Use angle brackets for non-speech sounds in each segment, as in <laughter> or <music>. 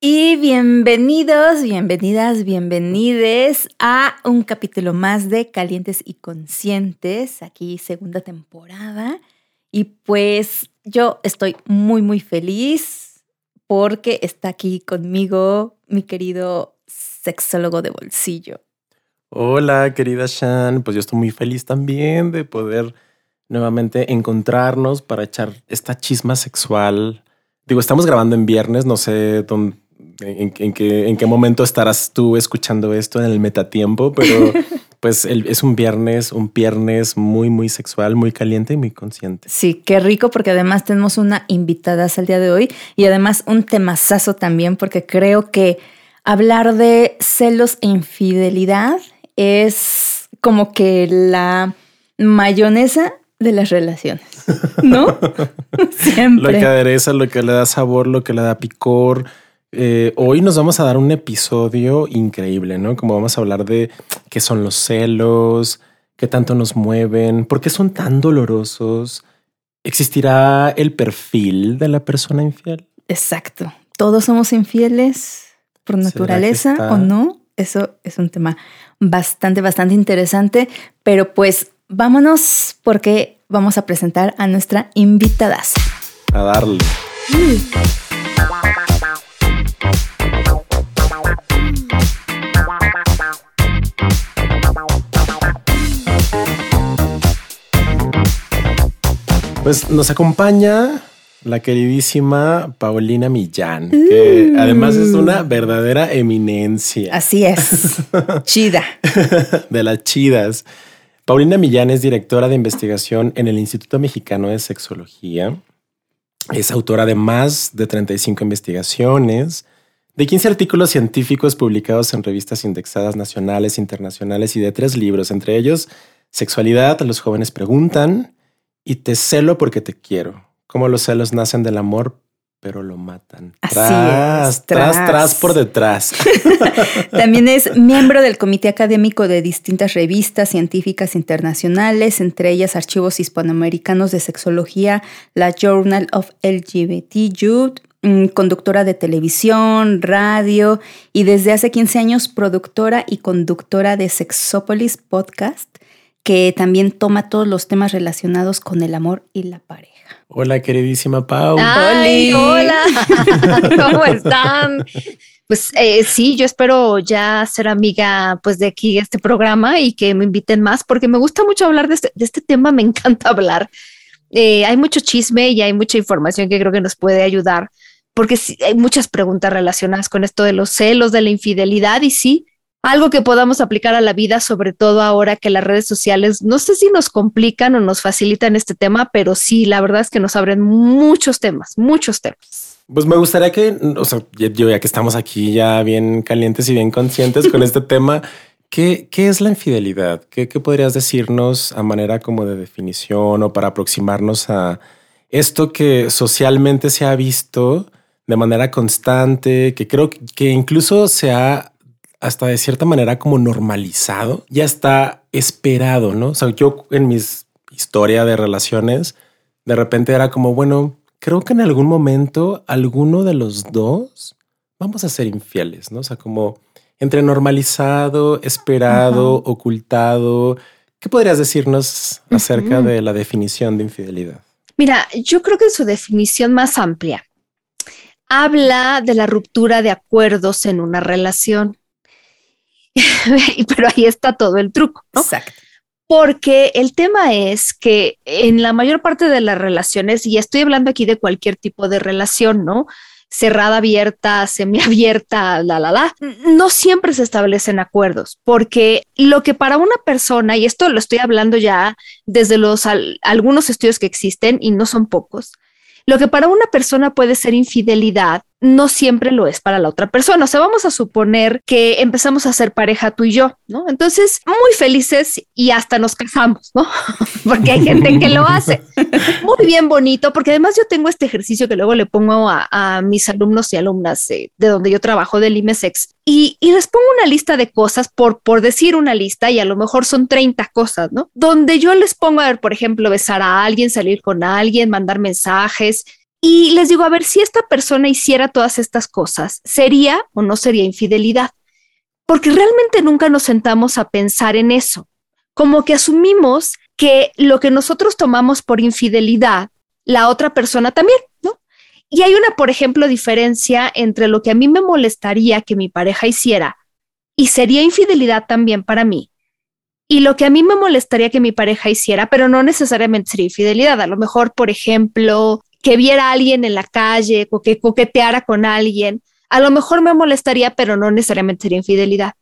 Y bienvenidos, bienvenidas, bienvenides a un capítulo más de Calientes y Conscientes, aquí segunda temporada. Y pues yo estoy muy, muy feliz porque está aquí conmigo mi querido sexólogo de bolsillo. Hola, querida Shan. Pues yo estoy muy feliz también de poder nuevamente encontrarnos para echar esta chisma sexual. Digo, estamos grabando en viernes, no sé dónde, en, qué, en qué momento estarás tú escuchando esto en el metatiempo, pero <laughs> pues es un viernes, un viernes muy, muy sexual, muy caliente y muy consciente. Sí, qué rico porque además tenemos una invitada al día de hoy y además un temazazo también porque creo que hablar de celos e infidelidad es como que la mayonesa de las relaciones, ¿no? <laughs> Siempre. Lo que adereza, lo que le da sabor, lo que le da picor, eh, hoy nos vamos a dar un episodio increíble, ¿no? Como vamos a hablar de qué son los celos, qué tanto nos mueven, por qué son tan dolorosos. ¿Existirá el perfil de la persona infiel? Exacto. ¿Todos somos infieles por naturaleza o no? Eso es un tema bastante, bastante interesante, pero pues vámonos porque vamos a presentar a nuestra invitada. A darle. Pues nos acompaña la queridísima Paulina Millán, que mm. además es una verdadera eminencia. Así es. <laughs> Chida. de las chidas. Paulina Millán es directora de investigación en el Instituto Mexicano de Sexología. Es autora de más de 35 investigaciones, de 15 artículos científicos publicados en revistas indexadas nacionales, internacionales y de tres libros, entre ellos Sexualidad, los jóvenes preguntan, y te celo porque te quiero. Como los celos nacen del amor, pero lo matan. tras, tras, tras, por detrás. <laughs> También es <laughs> miembro del comité académico de distintas revistas científicas internacionales, entre ellas Archivos Hispanoamericanos de Sexología, la Journal of LGBT Youth, mm, conductora de televisión, radio y desde hace 15 años productora y conductora de Sexópolis Podcast que también toma todos los temas relacionados con el amor y la pareja. Hola, queridísima Pau. hola. <laughs> ¿Cómo están? Pues eh, sí, yo espero ya ser amiga pues de aquí este programa y que me inviten más porque me gusta mucho hablar de este, de este tema, me encanta hablar. Eh, hay mucho chisme y hay mucha información que creo que nos puede ayudar porque sí, hay muchas preguntas relacionadas con esto de los celos, de la infidelidad y sí, algo que podamos aplicar a la vida, sobre todo ahora que las redes sociales, no sé si nos complican o nos facilitan este tema, pero sí, la verdad es que nos abren muchos temas, muchos temas. Pues me gustaría que, o sea, yo ya que estamos aquí ya bien calientes y bien conscientes con este <laughs> tema, ¿qué, ¿qué, es la infidelidad? ¿Qué, ¿Qué podrías decirnos a manera como de definición o para aproximarnos a esto que socialmente se ha visto de manera constante, que creo que incluso se ha hasta de cierta manera como normalizado, ya está esperado, ¿no? O sea, yo en mis historia de relaciones, de repente era como, bueno, creo que en algún momento alguno de los dos vamos a ser infieles, ¿no? O sea, como entre normalizado, esperado, ocultado. ¿Qué podrías decirnos acerca de la definición de infidelidad? Mira, yo creo que en su definición más amplia habla de la ruptura de acuerdos en una relación. <laughs> pero ahí está todo el truco, ¿no? Exacto. Porque el tema es que en la mayor parte de las relaciones, y estoy hablando aquí de cualquier tipo de relación, ¿no? cerrada, abierta, semiabierta, la, la, la, no siempre se establecen acuerdos, porque lo que para una persona, y esto lo estoy hablando ya desde los algunos estudios que existen y no son pocos, lo que para una persona puede ser infidelidad, no siempre lo es para la otra persona. O sea, vamos a suponer que empezamos a ser pareja tú y yo, ¿no? Entonces, muy felices y hasta nos casamos, ¿no? <laughs> porque hay gente que lo hace. Muy bien bonito, porque además yo tengo este ejercicio que luego le pongo a, mis alumnos y alumnas de donde yo trabajo del IMESEX y, y, les pongo una lista de cosas por, por decir una lista y a lo mejor son 30 cosas, ¿no? Donde yo les pongo a ver, por ejemplo, besar a alguien, salir con alguien, mandar mensajes, Y les digo, a ver, si esta persona hiciera todas estas cosas, ¿sería o no sería infidelidad? Porque realmente nunca nos sentamos a pensar en eso. Como que asumimos que lo que nosotros tomamos por infidelidad, la otra persona también, ¿no? Y hay una, por ejemplo, diferencia entre lo que a mí me molestaría que mi pareja hiciera y sería infidelidad también para mí. Y lo que a mí me molestaría que mi pareja hiciera, pero no necesariamente sería infidelidad. A lo mejor, por ejemplo, que viera a alguien en la calle o que coqueteara con alguien, a lo mejor me molestaría, pero no necesariamente sería infidelidad.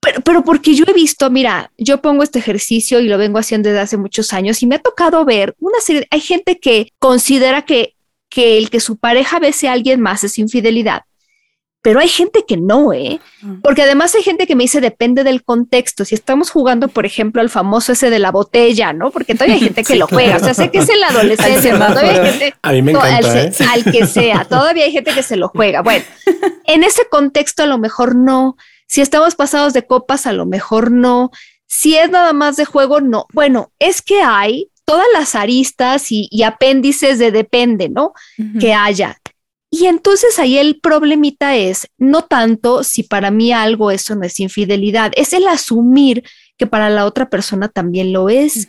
Pero, pero porque yo he visto, mira, yo pongo este ejercicio y lo vengo haciendo desde hace muchos años y me ha tocado ver una serie, hay gente que considera que, que el que su pareja bese a alguien más es infidelidad pero hay gente que no, ¿eh? Ah. Porque además hay gente que me dice depende del contexto. Si estamos jugando, por ejemplo, al famoso ese de la botella, ¿no? Porque todavía hay gente que <laughs> lo juega. O sea, sé que es en la adolescencia, a mí me encanta, al, ¿eh? al que sea. <laughs> Todavía hay gente que se lo juega. Bueno, en ese contexto a lo mejor no. Si estamos pasados de copas, a lo mejor no. Si es nada más de juego, no. Bueno, es que hay todas las aristas y, apéndices de depende, ¿no? Que haya. Y entonces ahí el problemita es no tanto si para mí algo eso no es infidelidad, es el asumir que para la otra persona también lo es.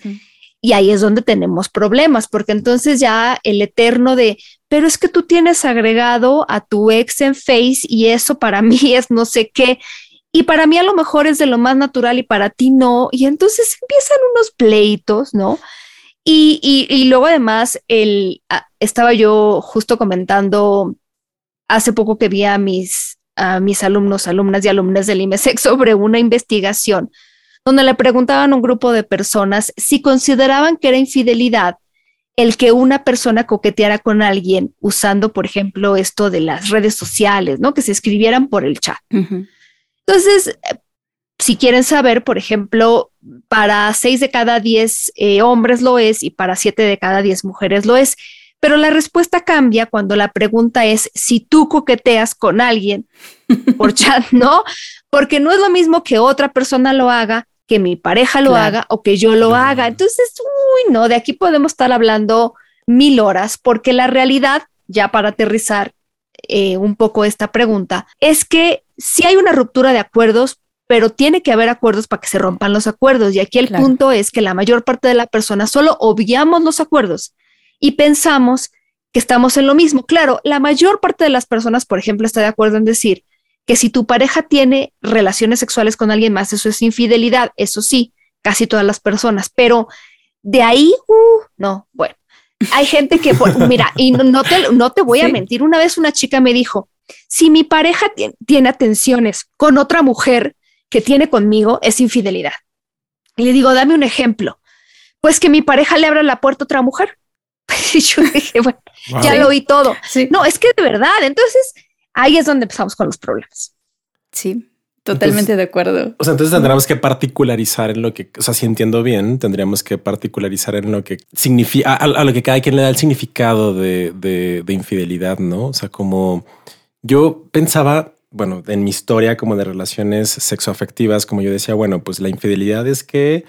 Y ahí es donde tenemos problemas, porque entonces ya el eterno de, pero es que tú tienes agregado a tu ex en Face y eso para <laughs> mí es no sé qué. Y para mí a lo mejor es de lo más natural y para ti no. Y entonces empiezan unos pleitos, ¿no? Y, y, luego además, el, ah, estaba yo justo comentando hace poco que vi a mis, a mis alumnos, alumnas y alumnas del IMESEC sobre una investigación donde le preguntaban a un grupo de personas si consideraban que era infidelidad el que una persona coqueteara con alguien usando, por ejemplo, esto de las redes sociales, ¿no? Que se escribieran por el chat. Entonces, si quieren saber, por ejemplo, para seis de cada diez eh, hombres lo es y para siete de cada diez mujeres lo es. Pero la respuesta cambia cuando la pregunta es si tú coqueteas con alguien <laughs> por chat, ¿no? Porque no es lo mismo que otra persona lo haga, que mi pareja lo haga o que yo lo haga. Entonces, uy, no, de aquí podemos estar hablando mil horas, porque la realidad, ya para aterrizar eh, un poco esta pregunta, es que si hay una ruptura de acuerdos, pero tiene que haber acuerdos para que se rompan los acuerdos. Y aquí el punto es que la mayor parte de la persona solo obviamos los acuerdos y pensamos que estamos en lo mismo. Claro, la mayor parte de las personas, por ejemplo, está de acuerdo en decir que si tu pareja tiene relaciones sexuales con alguien más, eso es infidelidad. Eso sí, casi todas las personas, pero de ahí, uh, no, bueno. Hay gente que, <laughs> mira, y no te, no te voy a mentir, una vez una chica me dijo, si mi pareja tiene atenciones con otra mujer, que tiene conmigo es infidelidad. Y le digo, dame un ejemplo. Pues que mi pareja le abra la puerta a otra mujer. <laughs> y yo dije, bueno, ya lo oí todo. No, es que de verdad, entonces ahí es donde empezamos con los problemas. Sí, totalmente de acuerdo. O sea, entonces tendríamos que particularizar en lo que, o sea, si entiendo bien, tendríamos que particularizar en lo que significa, a, lo que cada quien le da el significado de, de, de infidelidad, ¿no? O sea, como yo pensaba bueno, en mi historia como de relaciones sexoafectivas, como yo decía, bueno, pues la infidelidad es que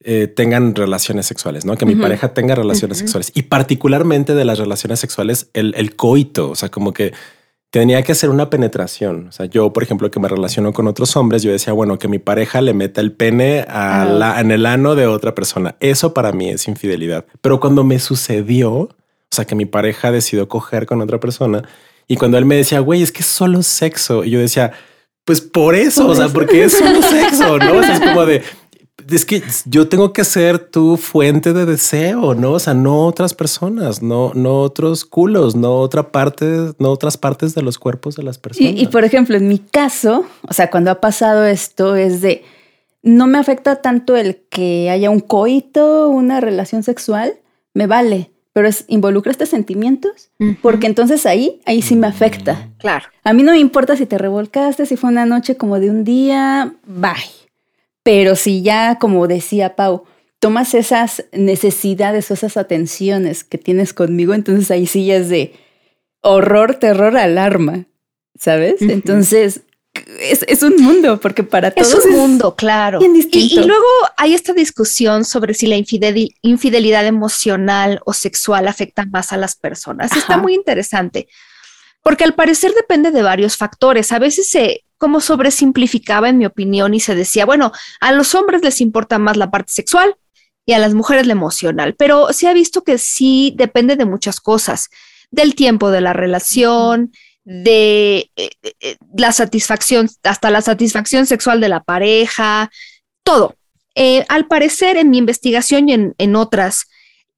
eh, tengan relaciones sexuales, ¿no? Que mi pareja tenga relaciones sexuales y particularmente de las relaciones sexuales, el, coito, o sea, como que tenía que hacer una penetración. O sea, yo, por ejemplo, que me relaciono con otros hombres, yo decía, bueno, que mi pareja le meta el pene a la, en el ano de otra persona. Eso para mí es infidelidad. Pero cuando me sucedió, o sea, que mi pareja decidió coger con otra persona, y cuando él me decía, güey, es que es solo sexo, y yo decía, pues por eso, o sea, porque es solo <laughs> sexo, ¿no? es como de, es que yo tengo que ser tu fuente de deseo, ¿no? O sea, no otras personas, no, no otros culos, no otra parte, no otras partes de los cuerpos de las personas. Y, y por ejemplo, en mi caso, o sea, cuando ha pasado esto es de, no me afecta tanto el que haya un coito, una relación sexual, me vale pero es, involucra estos sentimientos, porque entonces ahí, ahí sí me afecta. Claro. A mí no me importa si te revolcaste, si fue una noche como de un día, bye. Pero si ya, como decía Pau, tomas esas necesidades o esas atenciones que tienes conmigo, entonces ahí sí ya es de horror, terror, alarma, ¿sabes? Entonces, es, un mundo, porque para todos es un mundo, claro. Y, luego hay esta discusión sobre si la infidelidad emocional o sexual afecta más a las personas. Está muy interesante, porque al parecer depende de varios factores. A veces se como sobresimplificaba en mi opinión y se decía, bueno, a los hombres les importa más la parte sexual y a las mujeres la emocional, pero se ha visto que sí depende de muchas cosas, del tiempo de la relación, de eh, eh, la satisfacción, hasta la satisfacción sexual de la pareja, todo. Eh, al parecer, en mi investigación y en, en otras,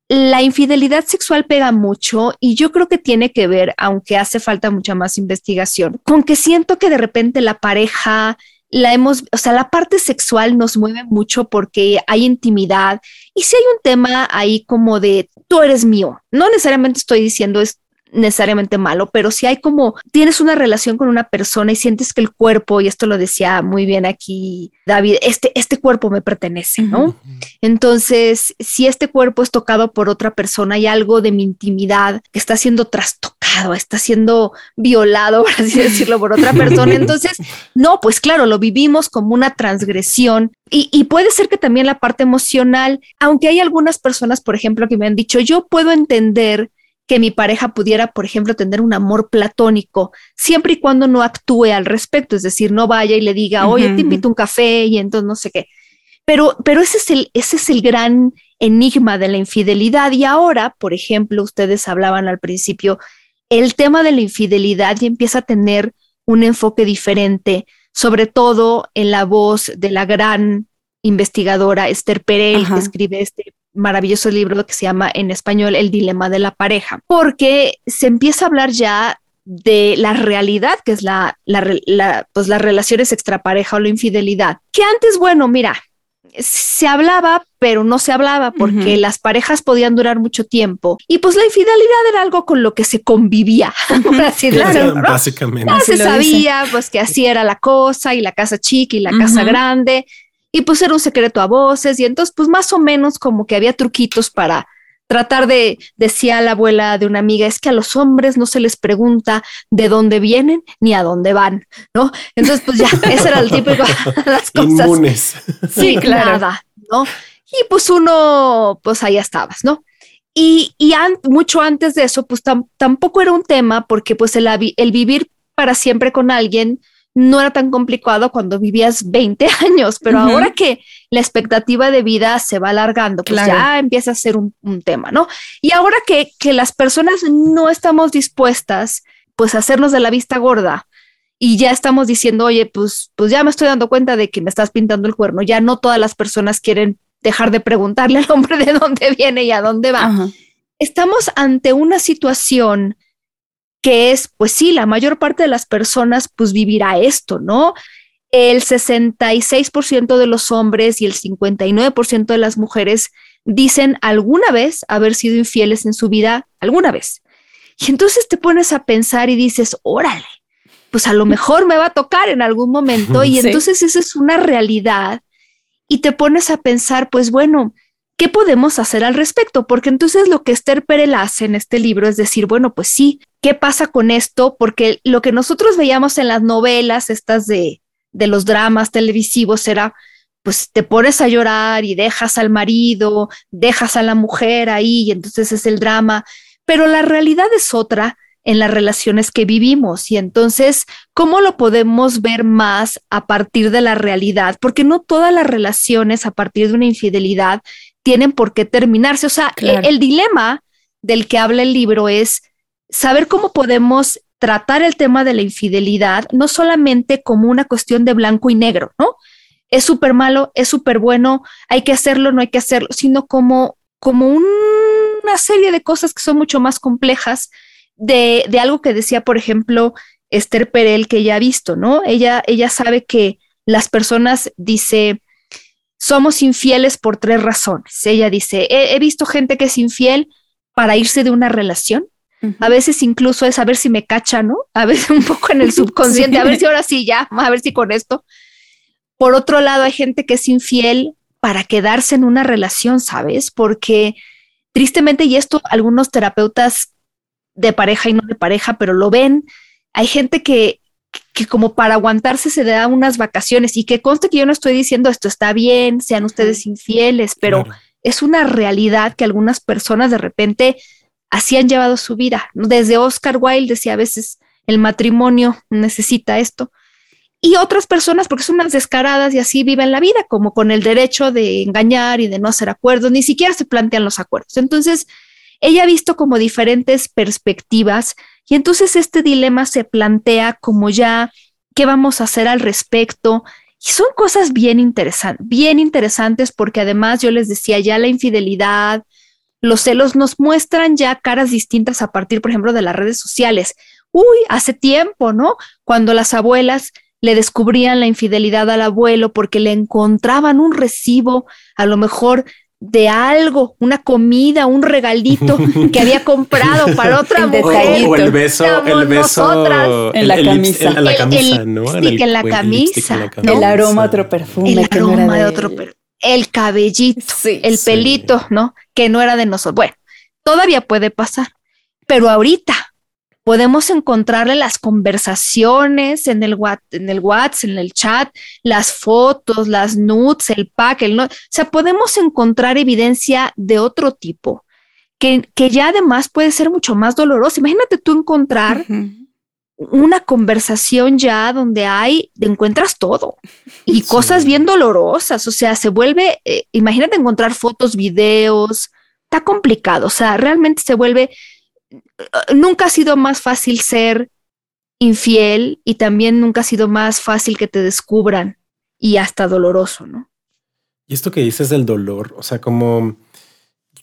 la infidelidad sexual pega mucho y yo creo que tiene que ver, aunque hace falta mucha más investigación, con que siento que de repente la pareja la hemos, o sea, la parte sexual nos mueve mucho porque hay intimidad y si hay un tema ahí como de tú eres mío, no necesariamente estoy diciendo es necesariamente malo, pero si hay como tienes una relación con una persona y sientes que el cuerpo, y esto lo decía muy bien aquí David, este, este cuerpo me pertenece, ¿no? Entonces, si este cuerpo es tocado por otra persona y algo de mi intimidad que está siendo trastocado, está siendo violado, <laughs> por así decirlo, por otra persona, <laughs> entonces, no, pues claro, lo vivimos como una transgresión. Y, y, puede ser que también la parte emocional, aunque hay algunas personas, por ejemplo, que me han dicho, yo puedo entender que mi pareja pudiera, por ejemplo, tener un amor platónico, siempre y cuando no actúe al respecto, es decir, no vaya y le diga, oye, te invito a un café y entonces no sé qué. Pero, pero ese, es el, ese es el gran enigma de la infidelidad. Y ahora, por ejemplo, ustedes hablaban al principio, el tema de la infidelidad ya empieza a tener un enfoque diferente, sobre todo en la voz de la gran investigadora Esther Perel, que escribe este maravilloso libro que se llama en español El dilema de la pareja, porque se empieza a hablar ya de la realidad, que es la, la, pues las relaciones extrapareja o la infidelidad, que antes, bueno, mira, se hablaba, pero no se hablaba porque las parejas podían durar mucho tiempo y pues la infidelidad era algo con lo que se convivía, <laughs> así básicamente. Ya se sabía pues que así era la cosa y la casa chica y la casa grande y pues era un secreto a voces y entonces pues más o menos como que había truquitos para tratar de, decía la abuela de una amiga, es que a los hombres no se les pregunta de dónde vienen ni a dónde van, ¿no? Entonces pues ya, <laughs> ese era el típico las cosas. Inmunes. Sí, claro. ¿no? Y pues uno, pues ahí estabas, ¿no? Y, y mucho antes de eso, pues tampoco era un tema porque pues el, el vivir para siempre con alguien, no era tan complicado cuando vivías 20 <laughs> años, pero ahora que la expectativa de vida se va alargando, pues ya empieza a ser un, tema, ¿no? Y ahora que, que las personas no estamos dispuestas, pues a hacernos de la vista gorda y ya estamos diciendo, oye, pues, pues ya me estoy dando cuenta de que me estás pintando el cuerno, ya no todas las personas quieren dejar de preguntarle al hombre <laughs> de dónde viene y a dónde va. Estamos ante una situación que es, pues sí, la mayor parte de las personas pues vivirá esto, ¿no? El 66% de los hombres y el 59% de las mujeres dicen alguna vez haber sido infieles en su vida, alguna vez. Y entonces te pones a pensar y dices, órale, pues a lo <laughs> mejor me va a tocar en algún momento. <laughs> Y entonces esa es una realidad. Y te pones a pensar, pues bueno, ¿qué podemos hacer al respecto? Porque entonces lo que Esther Perel hace en este libro es decir, bueno, pues sí, ¿qué pasa con esto? Porque lo que nosotros veíamos en las novelas, estas de, de los dramas televisivos, era, pues te pones a llorar y dejas al marido, dejas a la mujer ahí, y entonces es el drama, pero la realidad es otra en las relaciones que vivimos. Y entonces, ¿cómo lo podemos ver más a partir de la realidad? Porque no todas las relaciones a partir de una infidelidad tienen por qué terminarse. O sea, e, el, dilema del que habla el libro es saber cómo podemos tratar el tema de la infidelidad, no solamente como una cuestión de blanco y negro, ¿no? Es súper malo, es súper bueno, hay que hacerlo, no hay que hacerlo, sino como, como una serie de cosas que son mucho más complejas de, de algo que decía, por ejemplo, Esther Perel, que ella ha visto, ¿no? Ella, ella sabe que las personas, dice, somos infieles por tres razones. Ella dice, he, visto gente que es infiel para irse de una relación. A veces incluso es a ver si me cacha, ¿no? A veces un poco en el <laughs> subconsciente, a ver si ahora sí ya, a ver si con esto. Por otro lado, hay gente que es infiel para quedarse en una relación, ¿sabes? Porque tristemente, y esto algunos terapeutas de pareja y no de pareja, pero lo ven, hay gente que, que como para aguantarse se da unas vacaciones y que conste que yo no estoy diciendo esto está bien, sean ustedes infieles, pero es una realidad que algunas personas de repente así han llevado su vida. Desde Oscar Wilde decía a veces el matrimonio necesita esto. Y otras personas, porque son unas descaradas y así viven la vida, como con el derecho de engañar y de no hacer acuerdos, ni siquiera se plantean los acuerdos. Entonces, ella ha visto como diferentes perspectivas y entonces este dilema se plantea como ya, ¿qué vamos a hacer al respecto? Y son cosas bien bien interesantes porque además yo les decía ya la infidelidad, los celos nos muestran ya caras distintas a partir, por ejemplo, de las redes sociales. Uy, hace tiempo, ¿no? Cuando las abuelas le descubrían la infidelidad al abuelo porque le encontraban un recibo, a lo mejor de algo, una comida, un regalito <laughs> que había comprado para <laughs> otra mujer. O, el beso, el beso en la camisa. En la camisa, ¿no? en, la camisa. El aroma de otro perfume. El aroma de otro perfume. El cabellito, el pelito, ¿no? Que no era de nosotros. Bueno, todavía puede pasar. Pero ahorita, podemos encontrarle las conversaciones en el, en el WhatsApp, en el chat, las fotos, las nudes, el pack, el no, o sea, podemos encontrar evidencia de otro tipo que, que ya además puede ser mucho más doloroso. Imagínate tú encontrar una conversación ya donde hay, encuentras todo y cosas bien dolorosas, o sea, se vuelve, eh, imagínate encontrar fotos, videos, está complicado, o sea, realmente se vuelve nunca ha sido más fácil ser infiel y también nunca ha sido más fácil que te descubran y hasta doloroso, ¿no? Y esto que dices del dolor, o sea, como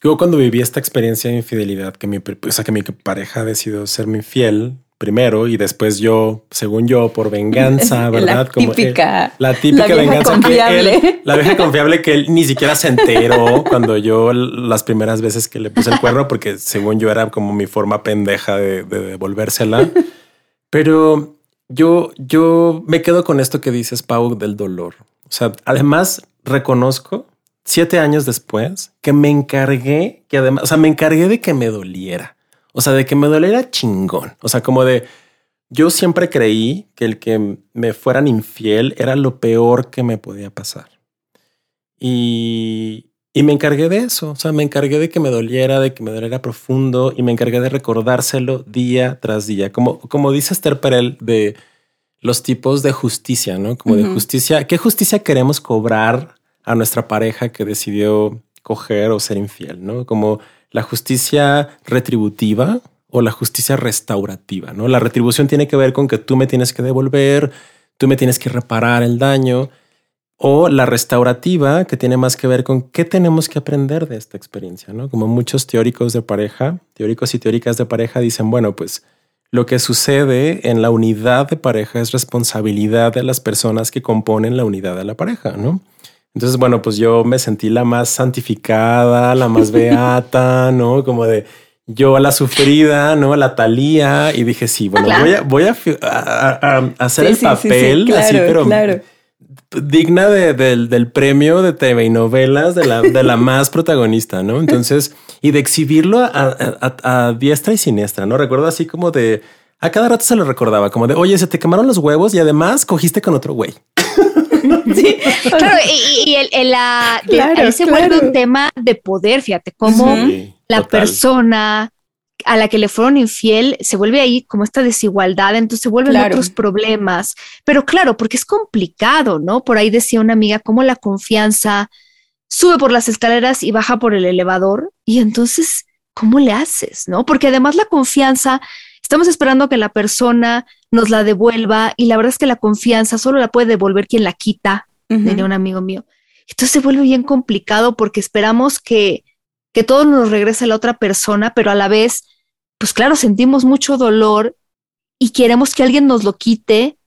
yo cuando viví esta experiencia de infidelidad, que mi, o sea, que mi pareja decidió serme infiel, primero y después yo, según yo, por venganza, <laughs> ¿verdad? La típica. la típica venganza. Confiable. la vieja confiable que él ni siquiera se enteró cuando yo las primeras veces que le puse el cuerno, porque según yo era como mi forma pendeja de, devolvérsela. Pero yo, yo me quedo con esto que dices, Pau, del dolor. O sea, además reconozco siete años después que me encargué, que además, o sea, me encargué de que me doliera. O sea, de que me doliera chingón. O sea, como de yo siempre creí que el que me fueran infiel era lo peor que me podía pasar. Y, y me encargué de eso. O sea, me encargué de que me doliera, de que me doliera profundo y me encargué de recordárselo día tras día. Como, como dice Esther Perel de los tipos de justicia, ¿no? Como de justicia. ¿Qué justicia queremos cobrar a nuestra pareja que decidió coger o ser infiel, ¿no? Como la justicia retributiva o la justicia restaurativa, ¿no? La retribución tiene que ver con que tú me tienes que devolver, tú me tienes que reparar el daño, o la restaurativa que tiene más que ver con qué tenemos que aprender de esta experiencia, ¿no? Como muchos teóricos de pareja, teóricos y teóricas de pareja dicen, bueno, pues lo que sucede en la unidad de pareja es responsabilidad de las personas que componen la unidad de la pareja, ¿no? Entonces, bueno, pues yo me sentí la más santificada, la más beata, <laughs> ¿no? Como de yo la sufrida, ¿no? La talía y dije, sí, bueno, voy a, voy a, hacer el papel así, pero digna del, premio de TV y novelas de la, de la <laughs> más protagonista, ¿no? Entonces, y de exhibirlo a, diestra y siniestra, ¿no? Recuerdo así como de, a cada rato se lo recordaba, como de, oye, se te quemaron los huevos y además cogiste con otro güey. <laughs> <laughs> Sí, claro, y, el, la, ahí se vuelve un tema de poder, fíjate, cómo la persona a la que le fueron infiel se vuelve ahí como esta desigualdad, entonces se vuelven otros problemas. Pero claro, porque es complicado, ¿no? Por ahí decía una amiga, cómo la confianza sube por las escaleras y baja por el elevador, y entonces, ¿cómo le haces, no? Porque además la confianza Estamos esperando que la persona nos la devuelva y la verdad es que la confianza solo la puede devolver quien la quita, uh un amigo mío. Entonces se vuelve bien complicado porque esperamos que, que todo nos regrese a la otra persona, pero a la vez, pues claro, sentimos mucho dolor y queremos que alguien nos lo quite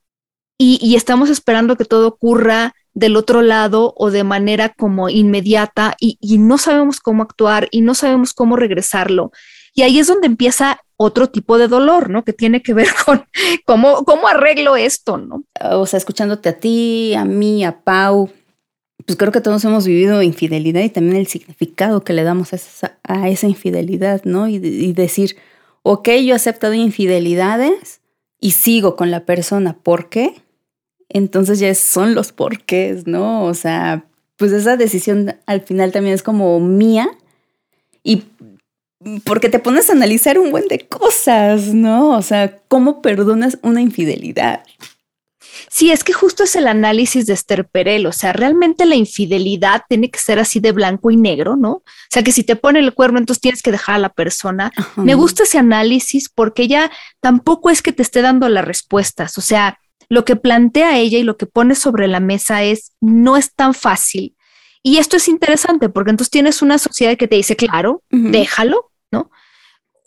y, estamos esperando que todo ocurra del otro lado o de manera como inmediata y, y, no sabemos cómo actuar y no sabemos cómo regresarlo. Y ahí es donde empieza otro tipo de dolor, ¿no? Que tiene que ver <laughs> con cómo, cómo arreglo esto, ¿no? O sea, escuchándote a ti, a mí, a Pau, pues creo que todos hemos vivido infidelidad y también el significado que le damos a esa, infidelidad, ¿no? Y, y, decir, ok, yo he aceptado infidelidades, y sigo con la persona, ¿por qué? Entonces ya son los porqués, ¿no? O sea, pues esa decisión al final también es como mía y porque te pones a analizar un buen de cosas, ¿no? O sea, ¿cómo perdonas una infidelidad? Sí, es que justo es el análisis de Esther Perel, o sea, realmente la infidelidad tiene que ser así de blanco y negro, ¿no? O sea, que si te pone el cuerno, entonces tienes que dejar a la persona. Me gusta ese análisis porque ella tampoco es que te esté dando las respuestas, o sea, lo que plantea ella y lo que pone sobre la mesa es, no es tan fácil. Y esto es interesante porque entonces tienes una sociedad que te dice, claro, déjalo, ¿no?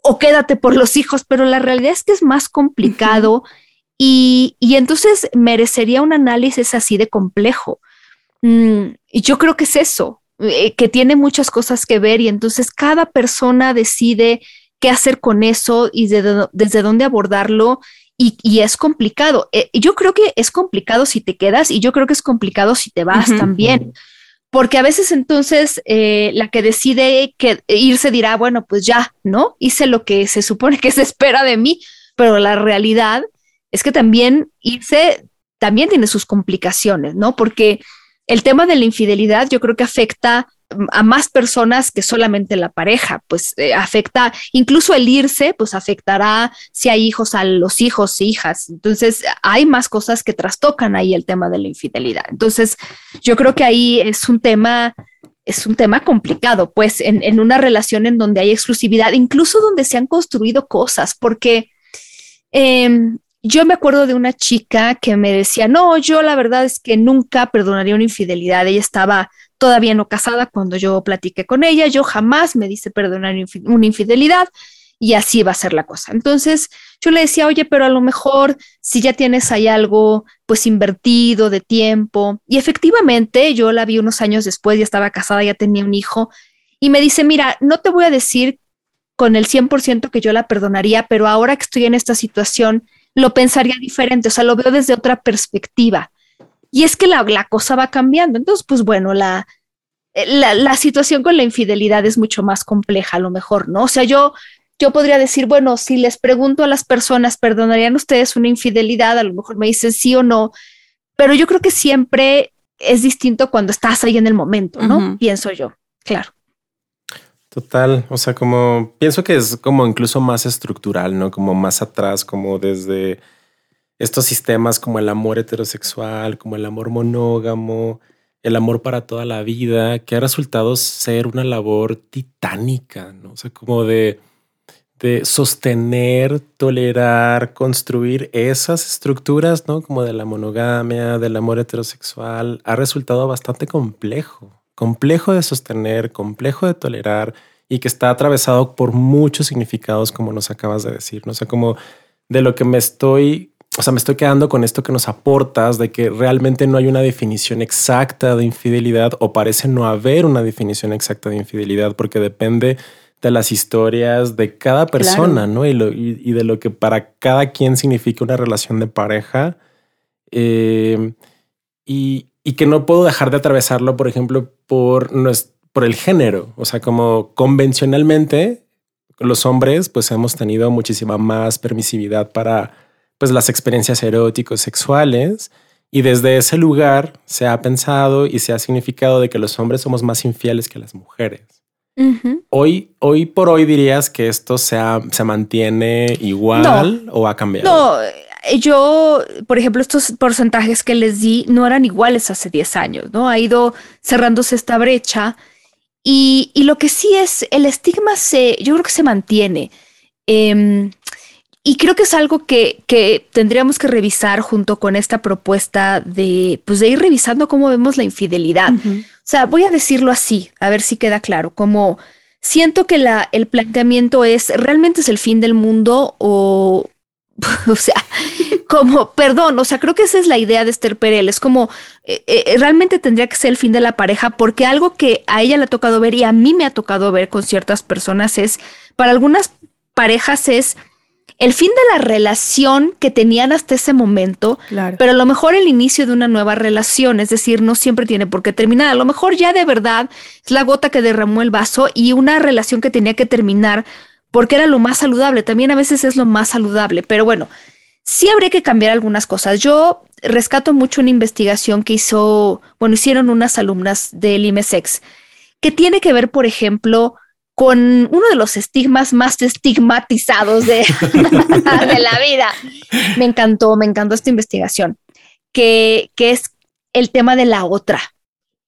O quédate por los hijos, pero la realidad es que es más complicado. Y, entonces merecería un análisis así de complejo. Mm, y yo creo que es eso, eh, que tiene muchas cosas que ver y entonces cada persona decide qué hacer con eso y desde dónde abordarlo y, es complicado. Eh, yo creo que es complicado si te quedas y yo creo que es complicado si te vas también. Porque a veces entonces eh, la que decide que irse dirá, bueno, pues ya, ¿no? Hice lo que se supone que se espera de mí, pero la realidad es que también irse también tiene sus complicaciones, ¿no? Porque el tema de la infidelidad yo creo que afecta a más personas que solamente la pareja, pues eh, afecta, incluso el irse, pues afectará si hay hijos a los hijos e hijas. Entonces, hay más cosas que trastocan ahí el tema de la infidelidad. Entonces, yo creo que ahí es un tema, es un tema complicado, pues en, en una relación en donde hay exclusividad, incluso donde se han construido cosas, porque eh, yo me acuerdo de una chica que me decía, no, yo la verdad es que nunca perdonaría una infidelidad. Ella estaba todavía no casada cuando yo platiqué con ella, yo jamás me dice perdonar una infidelidad y así va a ser la cosa. Entonces yo le decía, oye, pero a lo mejor si ya tienes ahí algo pues invertido de tiempo y efectivamente yo la vi unos años después, ya estaba casada, ya tenía un hijo y me dice, mira, no te voy a decir con el 100% que yo la perdonaría, pero ahora que estoy en esta situación, lo pensaría diferente, o sea, lo veo desde otra perspectiva. Y es que la, cosa va cambiando. Entonces, pues bueno, la, la, la, situación con la infidelidad es mucho más compleja, a lo mejor, ¿no? O sea, yo, yo podría decir, bueno, si les pregunto a las personas, ¿perdonarían ustedes una infidelidad? A lo mejor me dicen sí o no, pero yo creo que siempre es distinto cuando estás ahí en el momento, ¿no? Pienso yo, claro. Total, o sea, como pienso que es como incluso más estructural, ¿no? Como más atrás, como desde estos sistemas como el amor heterosexual, como el amor monógamo, el amor para toda la vida, que ha resultado ser una labor titánica, ¿no? O sea, como de, de sostener, tolerar, construir esas estructuras, ¿no? Como de la monogamia, del amor heterosexual, ha resultado bastante complejo complejo de sostener, complejo de tolerar y que está atravesado por muchos significados, como nos acabas de decir. ¿no? Sea, como de lo que me estoy, o sea, me estoy quedando con esto que nos aportas, de que realmente no hay una definición exacta de infidelidad o parece no haber una definición exacta de infidelidad porque depende de las historias de cada persona, ¿no? Y, y, de lo que para cada quien significa una relación de pareja. Eh, y, y que no puedo dejar de atravesarlo, por ejemplo, por, por el género. O sea, como convencionalmente los hombres pues hemos tenido muchísima más permisividad para pues las experiencias eróticos sexuales y desde ese lugar se ha pensado y se ha significado de que los hombres somos más infieles que las mujeres. Hoy, hoy por hoy dirías que esto se, se mantiene igual o ha cambiado. No, yo, por ejemplo, estos porcentajes que les di no eran iguales hace 10 años, ¿no? Ha ido cerrándose esta brecha y, lo que sí es, el estigma se, yo creo que se mantiene. Em, y creo que es algo que, que, tendríamos que revisar junto con esta propuesta de, pues de ir revisando cómo vemos la infidelidad. O sea, voy a decirlo así, a ver si queda claro, como siento que la, el planteamiento es, ¿realmente es el fin del mundo o, <laughs> o sea, como, perdón, o sea, creo que esa es la idea de Esther Perel, es como, eh, eh, realmente tendría que ser el fin de la pareja, porque algo que a ella le ha tocado ver y a mí me ha tocado ver con ciertas personas es, para algunas parejas es el fin de la relación que tenían hasta ese momento, pero a lo mejor el inicio de una nueva relación, es decir, no siempre tiene por qué terminar, a lo mejor ya de verdad es la gota que derramó el vaso y una relación que tenía que terminar porque era lo más saludable, también a veces es lo más saludable, pero bueno, sí habría que cambiar algunas cosas. Yo rescato mucho una investigación que hizo, bueno, hicieron unas alumnas del IMESEX, que tiene que ver, por ejemplo, con uno de los estigmas más estigmatizados de, <laughs> de la vida. Me encantó, me encantó esta investigación, que, que es el tema de la otra.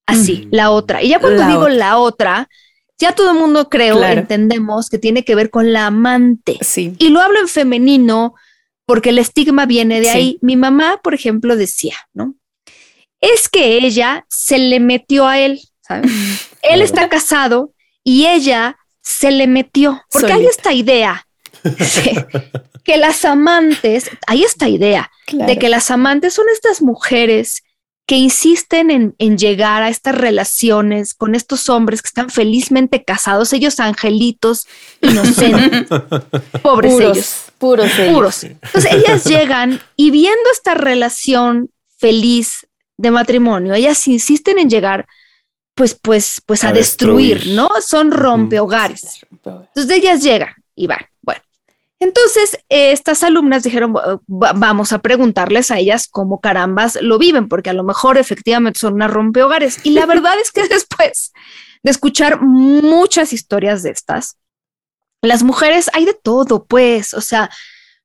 Así, la otra. Y ya cuando digo la otra, ya todo el mundo creo, entendemos que tiene que ver con la amante. Sí. Y lo hablo en femenino porque el estigma viene de ahí. Mi mamá, por ejemplo, decía, ¿no? Es que ella se le metió a él, ¿sabes? <laughs> él está casado y ella se le metió, porque hay esta idea <laughs> que las amantes, hay esta idea de que las amantes son estas mujeres que insisten en, llegar a estas relaciones con estos hombres que están felizmente casados, ellos angelitos, inocentes, <laughs> pobres ellos. Puros Puros. Entonces ellas llegan y viendo esta relación feliz de matrimonio, ellas insisten en llegar pues, pues, pues a, destruir, ¿no? Son rompehogares. Entonces ellas llegan y van. Entonces, estas alumnas dijeron, vamos a preguntarles a ellas cómo carambas lo viven, porque a lo mejor efectivamente son unas rompehogares. Y la <laughs> verdad es que después de escuchar muchas historias de estas, las mujeres hay de todo, pues, o sea,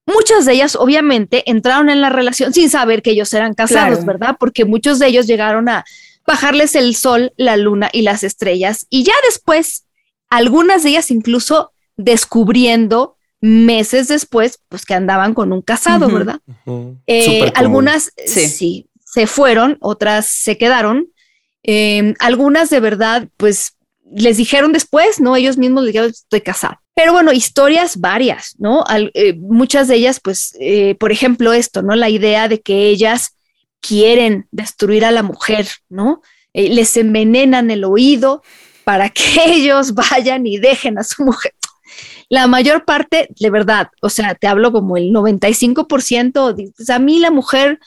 muchas de ellas obviamente entraron en la relación sin saber que ellos eran casados, ¿verdad? Porque muchos de ellos llegaron a bajarles el sol, la luna y las estrellas. Y ya después, algunas de ellas incluso descubriendo meses después, pues que andaban con un casado, ¿verdad? Eh, algunas sí. se fueron, otras se quedaron. Em, algunas de verdad, pues les dijeron después, ¿no? Ellos mismos les dijeron, estoy casado. Pero bueno, historias varias, ¿no? Eh, muchas de ellas, pues, eh, por ejemplo, esto, ¿no? La idea de que ellas quieren destruir a la mujer, ¿no? les envenenan el oído para que <laughs> ellos vayan y dejen a su mujer la mayor parte, de verdad, o sea, te hablo como el 95%, dices, a mí la mujer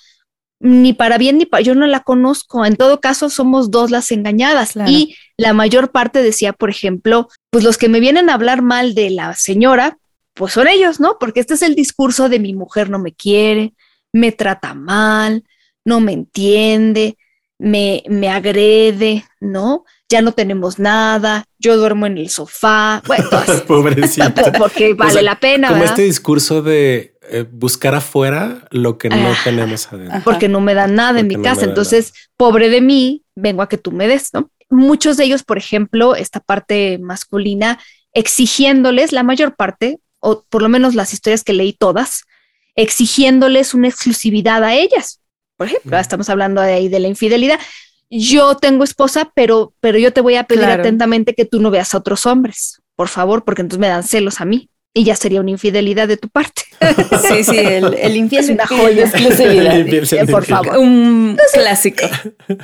ni para bien ni para yo no la conozco. En todo caso, somos dos las engañadas. Y la mayor parte decía, por ejemplo, pues los que me vienen a hablar mal de la señora, pues son ellos, ¿no? Porque este es el discurso de mi mujer no me quiere, me trata mal, no me entiende, me, me agrede, ¿no? ya no tenemos nada, yo duermo en el sofá. Bueno, <laughs> pobrecita. <laughs> Porque vale la pena. Como este discurso de eh, buscar afuera lo que no tenemos adentro. Porque no me dan nada en mi casa. Entonces, pobre de mí, vengo a que tú me des, ¿no? Muchos de ellos, por ejemplo, esta parte masculina, exigiéndoles, la mayor parte, o por lo menos las historias que leí todas, exigiéndoles una exclusividad a ellas. Por ejemplo, estamos hablando de ahí de la infidelidad yo tengo esposa, pero, pero yo te voy a pedir atentamente que tú no veas a otros hombres, por favor, porque entonces me dan celos a mí y ya sería una infidelidad de tu parte. <laughs> Sí, sí, el, el infiel es una joya. exclusividad. por favor. Un clásico.